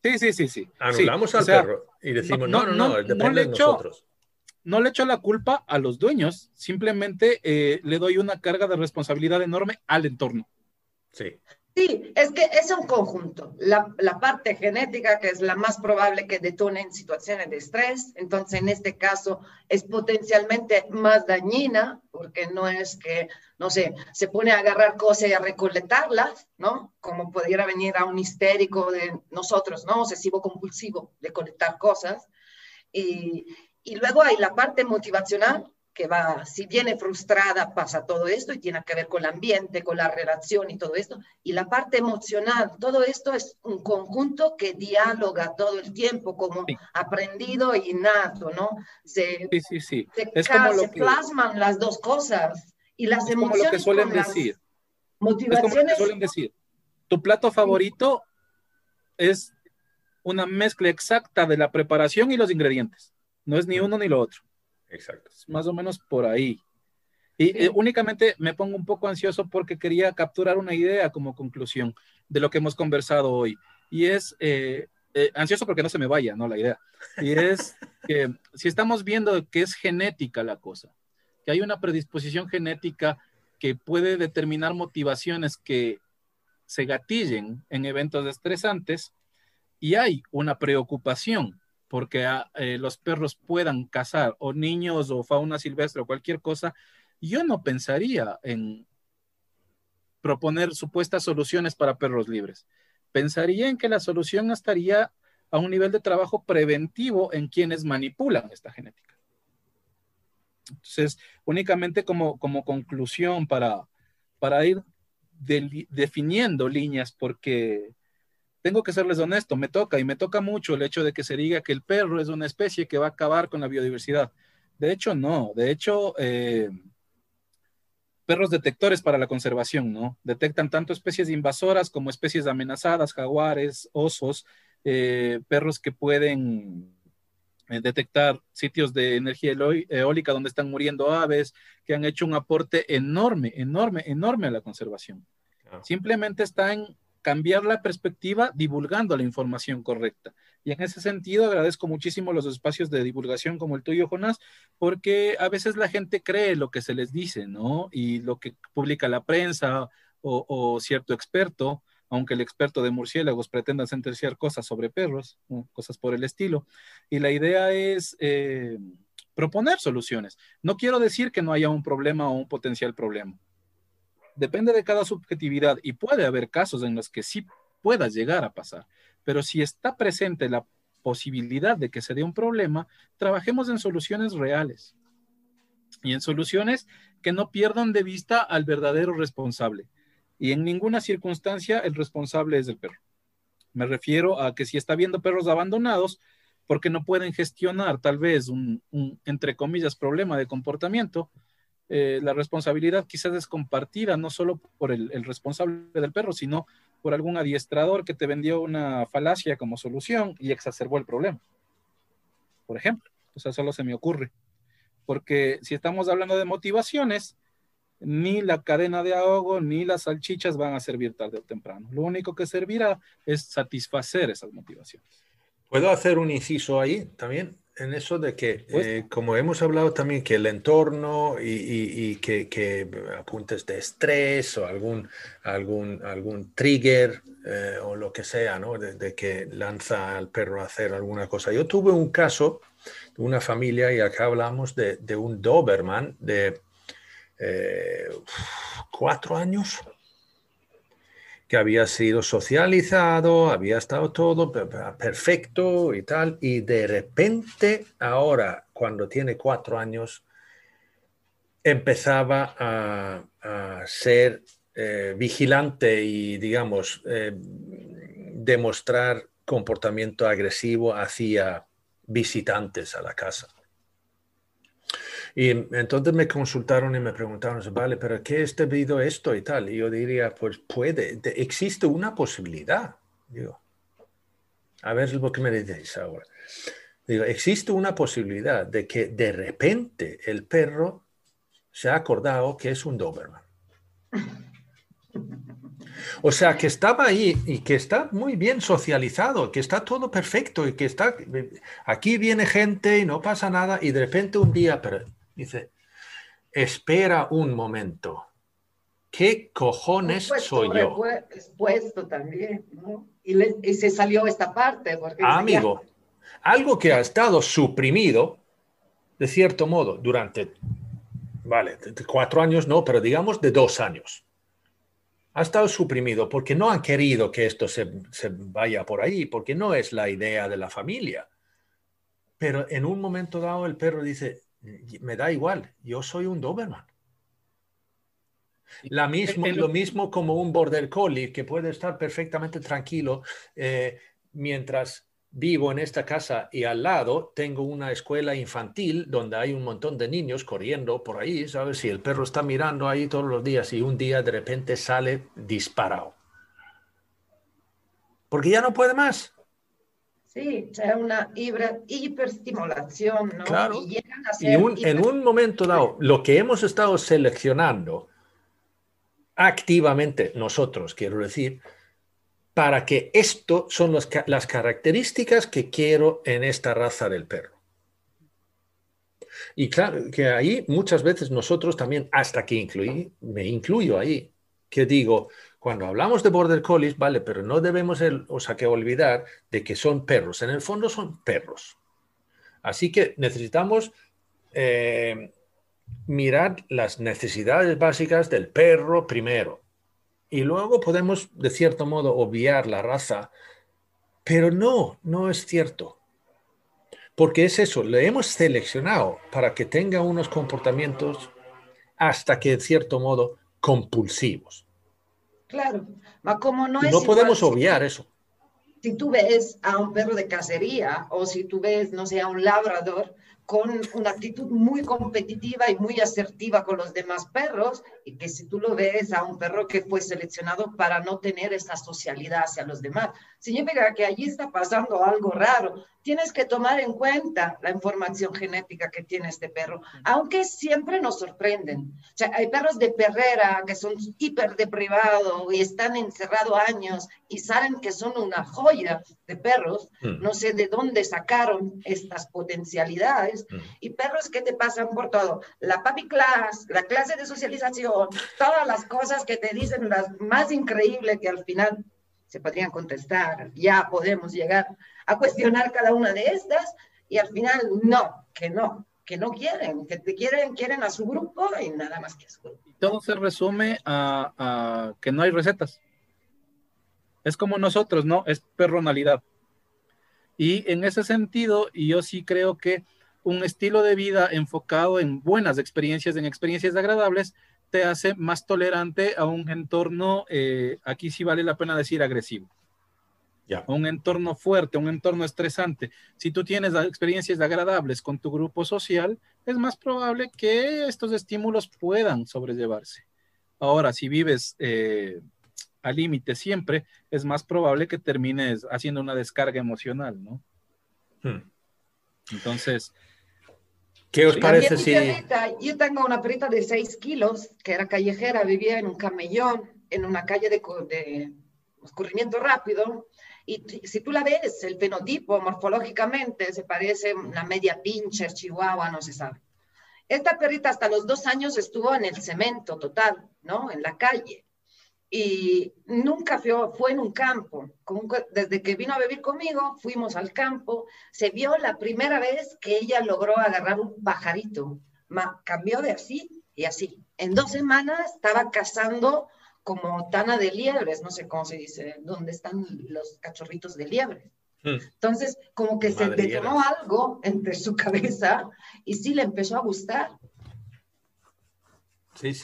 Sí, sí, sí, sí. Anulamos al perro y decimos, no, no, no, depende de nosotros no le echo la culpa a los dueños, simplemente eh, le doy una carga de responsabilidad enorme al entorno. Sí. Sí, es que es un conjunto. La, la, parte genética, que es la más probable que detone en situaciones de estrés, entonces en este caso es potencialmente más dañina, porque no es que, no sé, se pone a agarrar cosas y a recolectarlas, ¿no? Como pudiera venir a un histérico de nosotros, ¿no? Obsesivo compulsivo de colectar cosas. Y, y luego hay la parte motivacional, que va, si viene frustrada, pasa todo esto y tiene que ver con el ambiente, con la relación y todo esto. Y la parte emocional, todo esto es un conjunto que dialoga todo el tiempo, como aprendido y innato, ¿no? Se, sí, sí, sí. Se, es como lo que, plasman las dos cosas. Y las emociones. Como lo que suelen decir. Motivaciones. Es suelen decir. Tu plato favorito es una mezcla exacta de la preparación y los ingredientes. No es ni uno ni lo otro. Exacto. Es más o menos por ahí. Y eh, únicamente me pongo un poco ansioso porque quería capturar una idea como conclusión de lo que hemos conversado hoy. Y es eh, eh, ansioso porque no se me vaya, ¿no? La idea. Y es que si estamos viendo que es genética la cosa, que hay una predisposición genética que puede determinar motivaciones que se gatillen en eventos estresantes y hay una preocupación porque ah, eh, los perros puedan cazar, o niños, o fauna silvestre, o cualquier cosa, yo no pensaría en proponer supuestas soluciones para perros libres. Pensaría en que la solución estaría a un nivel de trabajo preventivo en quienes manipulan esta genética. Entonces, únicamente como, como conclusión para, para ir definiendo líneas porque tengo que serles honesto, me toca y me toca mucho el hecho de que se diga que el perro es una especie que va a acabar con la biodiversidad. De hecho, no. De hecho, eh, perros detectores para la conservación, ¿no? Detectan tanto especies invasoras como especies amenazadas, jaguares, osos, eh, perros que pueden eh, detectar sitios de energía eólica donde están muriendo aves, que han hecho un aporte enorme, enorme, enorme a la conservación. Simplemente está en cambiar la perspectiva divulgando la información correcta. Y en ese sentido agradezco muchísimo los espacios de divulgación como el tuyo, Jonás, porque a veces la gente cree lo que se les dice, ¿no? Y lo que publica la prensa o, cierto experto, aunque el experto de murciélagos pretenda sentenciar cosas sobre perros, cosas por el estilo. Y la idea es eh, proponer soluciones. No quiero decir que no haya un problema o un potencial problema depende de cada subjetividad y puede haber casos en los que sí pueda llegar a pasar, pero si está presente la posibilidad de que se dé un problema, trabajemos en soluciones reales y en soluciones que no pierdan de vista al verdadero responsable. Y en ninguna circunstancia el responsable es el perro. Me refiero a que si está viendo perros abandonados, porque no pueden gestionar tal vez un, entre comillas, problema de comportamiento, eh, la responsabilidad quizás es compartida, no solo por el, responsable del perro, sino por algún adiestrador que te vendió una falacia como solución y exacerbó el problema. Por ejemplo, o sea, solo se me ocurre. Porque si estamos hablando de motivaciones, ni la cadena de ahogo ni las salchichas van a servir tarde o temprano. Lo único que servirá es satisfacer esas motivaciones. ¿Puedo hacer un inciso ahí también? En eso de que, eh, como hemos hablado también, que el entorno y, que, apuntes de estrés o algún, algún, algún trigger eh, o lo que sea, ¿no? De, que lanza al perro a hacer alguna cosa. Yo tuve un caso de una familia y acá hablamos de, un Doberman de eh, cuatro años que había sido socializado, había estado todo perfecto y tal, y de repente ahora, cuando tiene cuatro años, empezaba a, ser eh, vigilante y, digamos, eh, demostrar comportamiento agresivo hacia visitantes a la casa. Y entonces me consultaron y me preguntaron, vale, pero ¿qué es debido a esto y tal? Y yo diría, pues puede, existe una posibilidad. Digo, a ver lo que me decís ahora. Digo, existe una posibilidad de que de repente el perro se ha acordado que es un Doberman. O sea, que estaba ahí y que está muy bien socializado, que está todo perfecto y que está... Aquí viene gente y no pasa nada y de repente un día, Dice, espera un momento. ¿Qué cojones soy yo? Expuesto también, ¿no? Y, se salió esta parte. Amigo, algo que ha estado suprimido, de cierto modo, durante, vale, cuatro años no, pero digamos de dos años. Ha estado suprimido porque no han querido que esto se, se vaya por ahí, porque no es la idea de la familia. Pero en un momento dado el perro dice, me da igual, yo soy un Doberman. La mismo, lo mismo como un border collie que puede estar perfectamente tranquilo eh, mientras vivo en esta casa y al lado tengo una escuela infantil donde hay un montón de niños corriendo por ahí, ¿sabes? Si el perro está mirando ahí todos los días y un día de repente sale disparado. Porque ya no puede más. Sí, es una hiperestimulación, ¿no? Claro. Y, en un momento dado, lo que hemos estado seleccionando activamente nosotros, quiero decir, para que esto son las características que quiero en esta raza del perro. Y claro, que ahí muchas veces nosotros también, hasta que incluí, me incluyo ahí, que digo, cuando hablamos de border collies, vale, pero no debemos o sea, que olvidar de que son perros. En el fondo son perros. Así que necesitamos eh, mirar las necesidades básicas del perro primero. Y luego podemos, de cierto modo, obviar la raza. Pero no, no es cierto. Porque es eso, le hemos seleccionado para que tenga unos comportamientos hasta que, de cierto modo, compulsivos. Claro, como no, no podemos obviar eso. Si tú ves a un perro de cacería o si tú ves, no sé, a un labrador, con una actitud muy competitiva y muy asertiva con los demás perros, que si tú lo ves a un perro que fue seleccionado para no tener esa socialidad hacia los demás, significa que allí está pasando algo raro. Tienes que tomar en cuenta la información genética que tiene este perro, aunque siempre nos sorprenden. O sea, hay perros de perrera que son hiper deprivados y están encerrados años y saben que son una joya de perros. Mm. No sé de dónde sacaron estas potencialidades. Mm. Y perros que te pasan por todo. La papi class, la clase de socialización, todas las cosas que te dicen las más increíbles que al final se podrían contestar, ya podemos llegar a cuestionar cada una de estas y al final no, que no, que no quieren, que te quieren, quieren a su grupo y nada más que a su grupo. Todo se resume a, que no hay recetas. Es como nosotros, ¿no? Es personalidad. Y en ese sentido, yo sí creo que un estilo de vida enfocado en buenas experiencias, en experiencias agradables, te hace más tolerante a un entorno, eh, aquí sí vale la pena decir agresivo. Ya. Un entorno fuerte, un entorno estresante. Si tú tienes experiencias agradables con tu grupo social, es más probable que estos estímulos puedan sobrellevarse. Ahora, si vives eh, al límite siempre, es más probable que termines haciendo una descarga emocional, ¿no? Hmm. Entonces, ¿Qué os parece si...? yo tengo una perrita de 6 kilos que era callejera, vivía en un camellón, en una calle de, de escurrimiento rápido, y si tú la ves, el fenotipo morfológicamente se parece a una media pincher, chihuahua, no se sabe. Esta perrita hasta los dos años estuvo en el cemento total, ¿no? En la calle y nunca fue, fue en un campo. Desde que vino a vivir conmigo, fuimos al campo. Se vio la primera vez que ella logró agarrar un pajarito. cambió de así y así. En dos semanas estaba cazando como tana de liebres, no sé cómo se dice, dónde están los cachorritos de liebres. Hmm. Entonces, como que se detonó algo entre su cabeza y sí le empezó a gustar.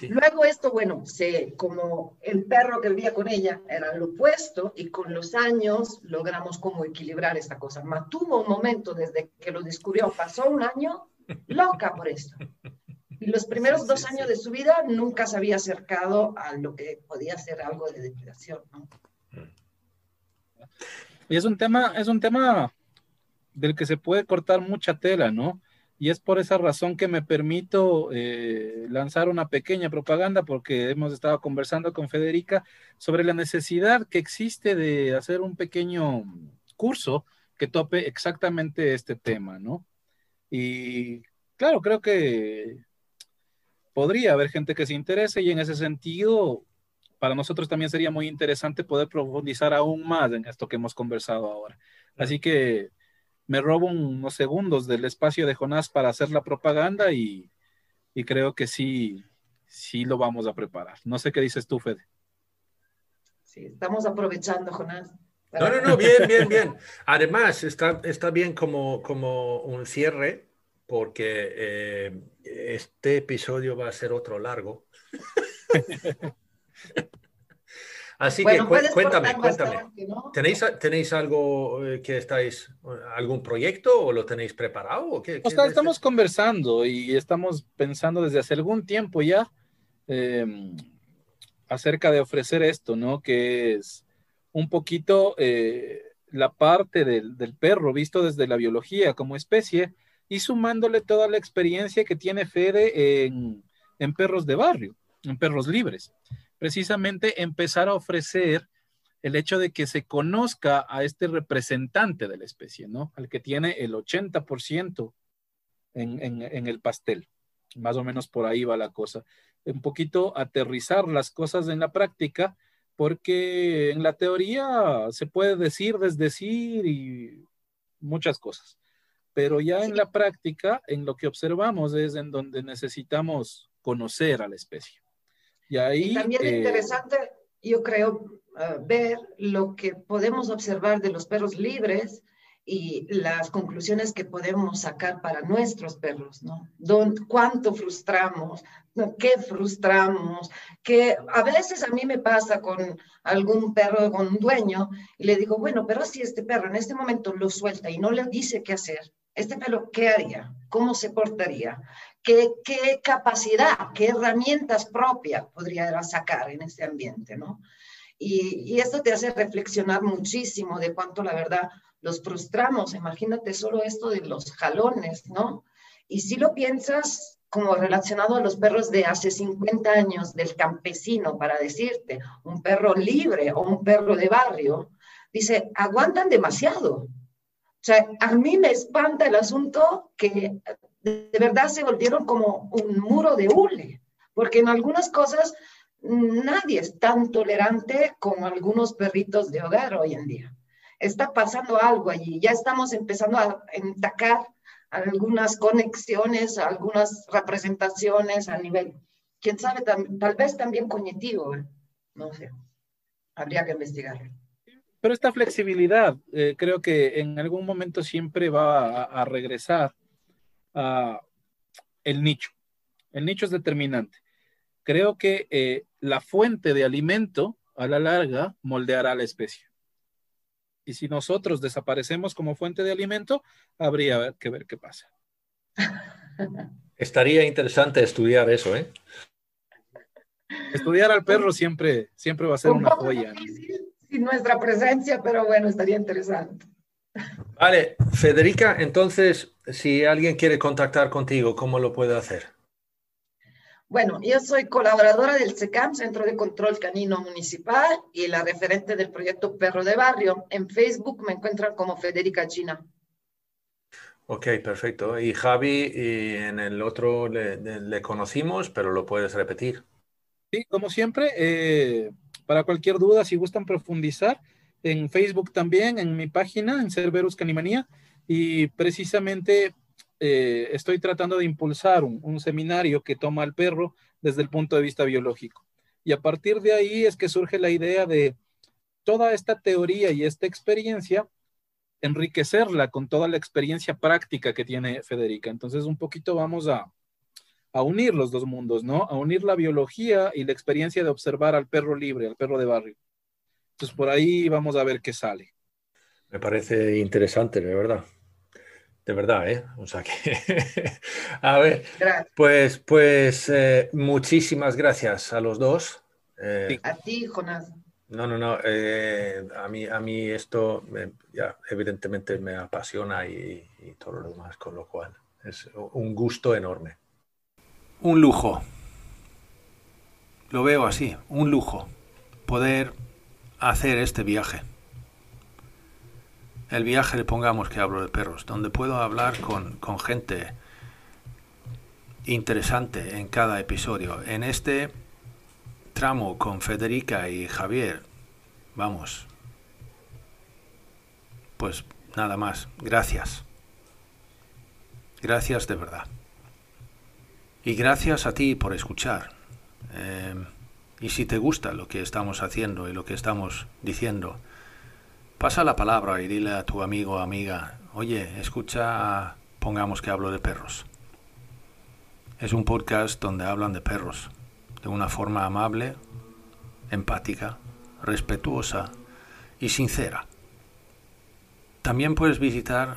Luego esto, bueno, se, como el perro que vivía con ella era lo opuesto y con los años logramos como equilibrar esta cosa. Ma tuvo un momento desde que lo descubrió, pasó un año loca por esto. Y los primeros dos años de su vida nunca se había acercado a lo que podía ser algo de depilación, ¿no? Y es un tema, es un tema del que se puede cortar mucha tela, ¿no? Y es por esa razón que me permito eh, lanzar una pequeña propaganda porque hemos estado conversando con Federica sobre la necesidad que existe de hacer un pequeño curso que tope exactamente este tema, ¿no? Y claro, creo que podría haber gente que se interese y en ese sentido, para nosotros también sería muy interesante poder profundizar aún más en esto que hemos conversado ahora. Así que me robo unos segundos del espacio de Jonás para hacer la propaganda y, creo que sí, sí lo vamos a preparar. No sé qué dices tú, Fede. Sí, estamos aprovechando, Jonás. No, no, no, bien, bien, bien. Además, está, está bien como, como un cierre, porque eh, este episodio va a ser otro largo. Así que cuéntame, cuéntame. ¿Tenéis, ¿Tenéis algo eh, que estáis, algún proyecto o lo tenéis preparado? O qué, estamos conversando y estamos pensando desde hace algún tiempo ya em, acerca de ofrecer esto, ¿no? Que es un poquito eh, la parte del, del, perro visto desde la biología como especie y sumándole toda la experiencia que tiene Fede en, en perros de barrio, en perros libres precisamente empezar a ofrecer el hecho de que se conozca a este representante de la especie, ¿no? Al que tiene el 80% en, en, el pastel. Más o menos por ahí va la cosa. Un poquito aterrizar las cosas en la práctica, porque en la teoría se puede decir, desdecir y muchas cosas. Pero ya en la práctica, en lo que observamos es en donde necesitamos conocer a la especie. Y, también eh, interesante, yo creo, eh, ver lo que podemos observar de los perros libres y las conclusiones que podemos sacar para nuestros perros, ¿no? Don, ¿Cuánto frustramos? ¿Qué frustramos? Que a veces a mí me pasa con algún perro, con un dueño, y le digo, bueno, pero si este perro en este momento lo suelta y no le dice qué hacer, este perro, ¿qué haría? ¿Cómo se portaría? ¿Qué, capacidad, qué herramientas propias podría sacar en este ambiente, ¿no? Y, y esto te hace reflexionar muchísimo de cuánto la verdad los frustramos. Imagínate solo esto de los jalones, ¿no? Y si lo piensas como relacionado a los perros de hace 50 años, del campesino, para decirte, un perro libre o un perro de barrio, dice, aguantan demasiado. O sea, a mí me espanta el asunto que de verdad se volvieron como un muro de hule, porque en algunas cosas nadie es tan tolerante como algunos perritos de hogar hoy en día está pasando algo allí. Ya estamos empezando a entacar algunas conexiones, algunas representaciones a nivel, quién sabe, tal, vez también cognitivo, ¿eh? no sé, habría que investigar. Pero esta flexibilidad eh, creo que en algún momento siempre va a, regresar a el nicho. El nicho es determinante. Creo que eh, la fuente de alimento a la larga moldeará la especie. Y si nosotros desaparecemos como fuente de alimento, habría que ver qué pasa. Estaría interesante estudiar eso, ¿eh? Estudiar al perro siempre, siempre va a ser una joya. Sin nuestra presencia, pero bueno, estaría interesante. Vale, Federica, entonces, si alguien quiere contactar contigo, ¿cómo lo puede hacer? Bueno, yo soy colaboradora del SECAM, Centro de Control Canino Municipal, y la referente del proyecto Perro de Barrio. En Facebook me encuentran como Federica China. Ok, perfecto. Y Javi, y en el otro le, conocimos, pero lo puedes repetir. Sí, como siempre, eh, para cualquier duda, si gustan profundizar, en Facebook también, en mi página, en Cerberus Canimanía, y precisamente eh, estoy tratando de impulsar un, seminario que toma al perro desde el punto de vista biológico. Y a partir de ahí es que surge la idea de toda esta teoría y esta experiencia, enriquecerla con toda la experiencia práctica que tiene Federica. Entonces, un poquito vamos a, a unir los dos mundos, ¿no? A unir la biología y la experiencia de observar al perro libre, al perro de barrio. Entonces, por ahí vamos a ver qué sale. Me parece interesante, de verdad. De verdad, ¿eh? O sea que, a ver, pues, pues eh, muchísimas gracias a los dos. Eh, a ti, Jonás. No, no, no. Eh, a, mí, a mí esto ya evidentemente me apasiona y, y, todo lo demás, con lo cual es un gusto enorme. Un lujo. Lo veo así, un lujo poder hacer este viaje el viaje le pongamos que hablo de perros, donde puedo hablar con, gente interesante en cada episodio. En este tramo con Federica y Javier, vamos, pues nada más, gracias. Gracias de verdad. Y gracias a ti por escuchar. Eh, y si te gusta lo que estamos haciendo y lo que estamos diciendo, Pasa la palabra y dile a tu amigo o amiga, oye, escucha, pongamos que hablo de perros. Es un podcast donde hablan de perros, de una forma amable, empática, respetuosa y sincera. También puedes visitar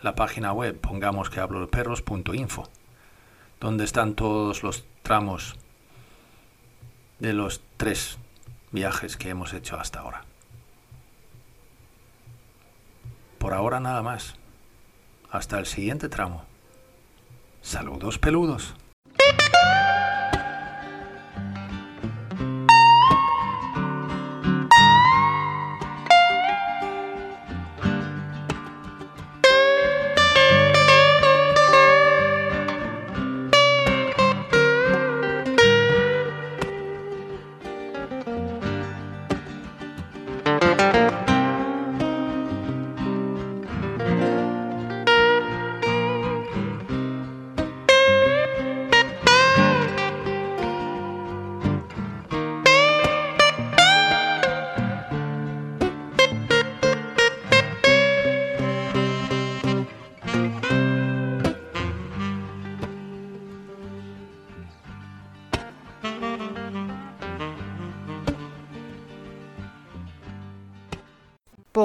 la página web pongamos que hablo de perros.info, donde están todos los tramos de los tres viajes que hemos hecho hasta ahora. Por ahora nada más. Hasta el siguiente tramo. Saludos peludos.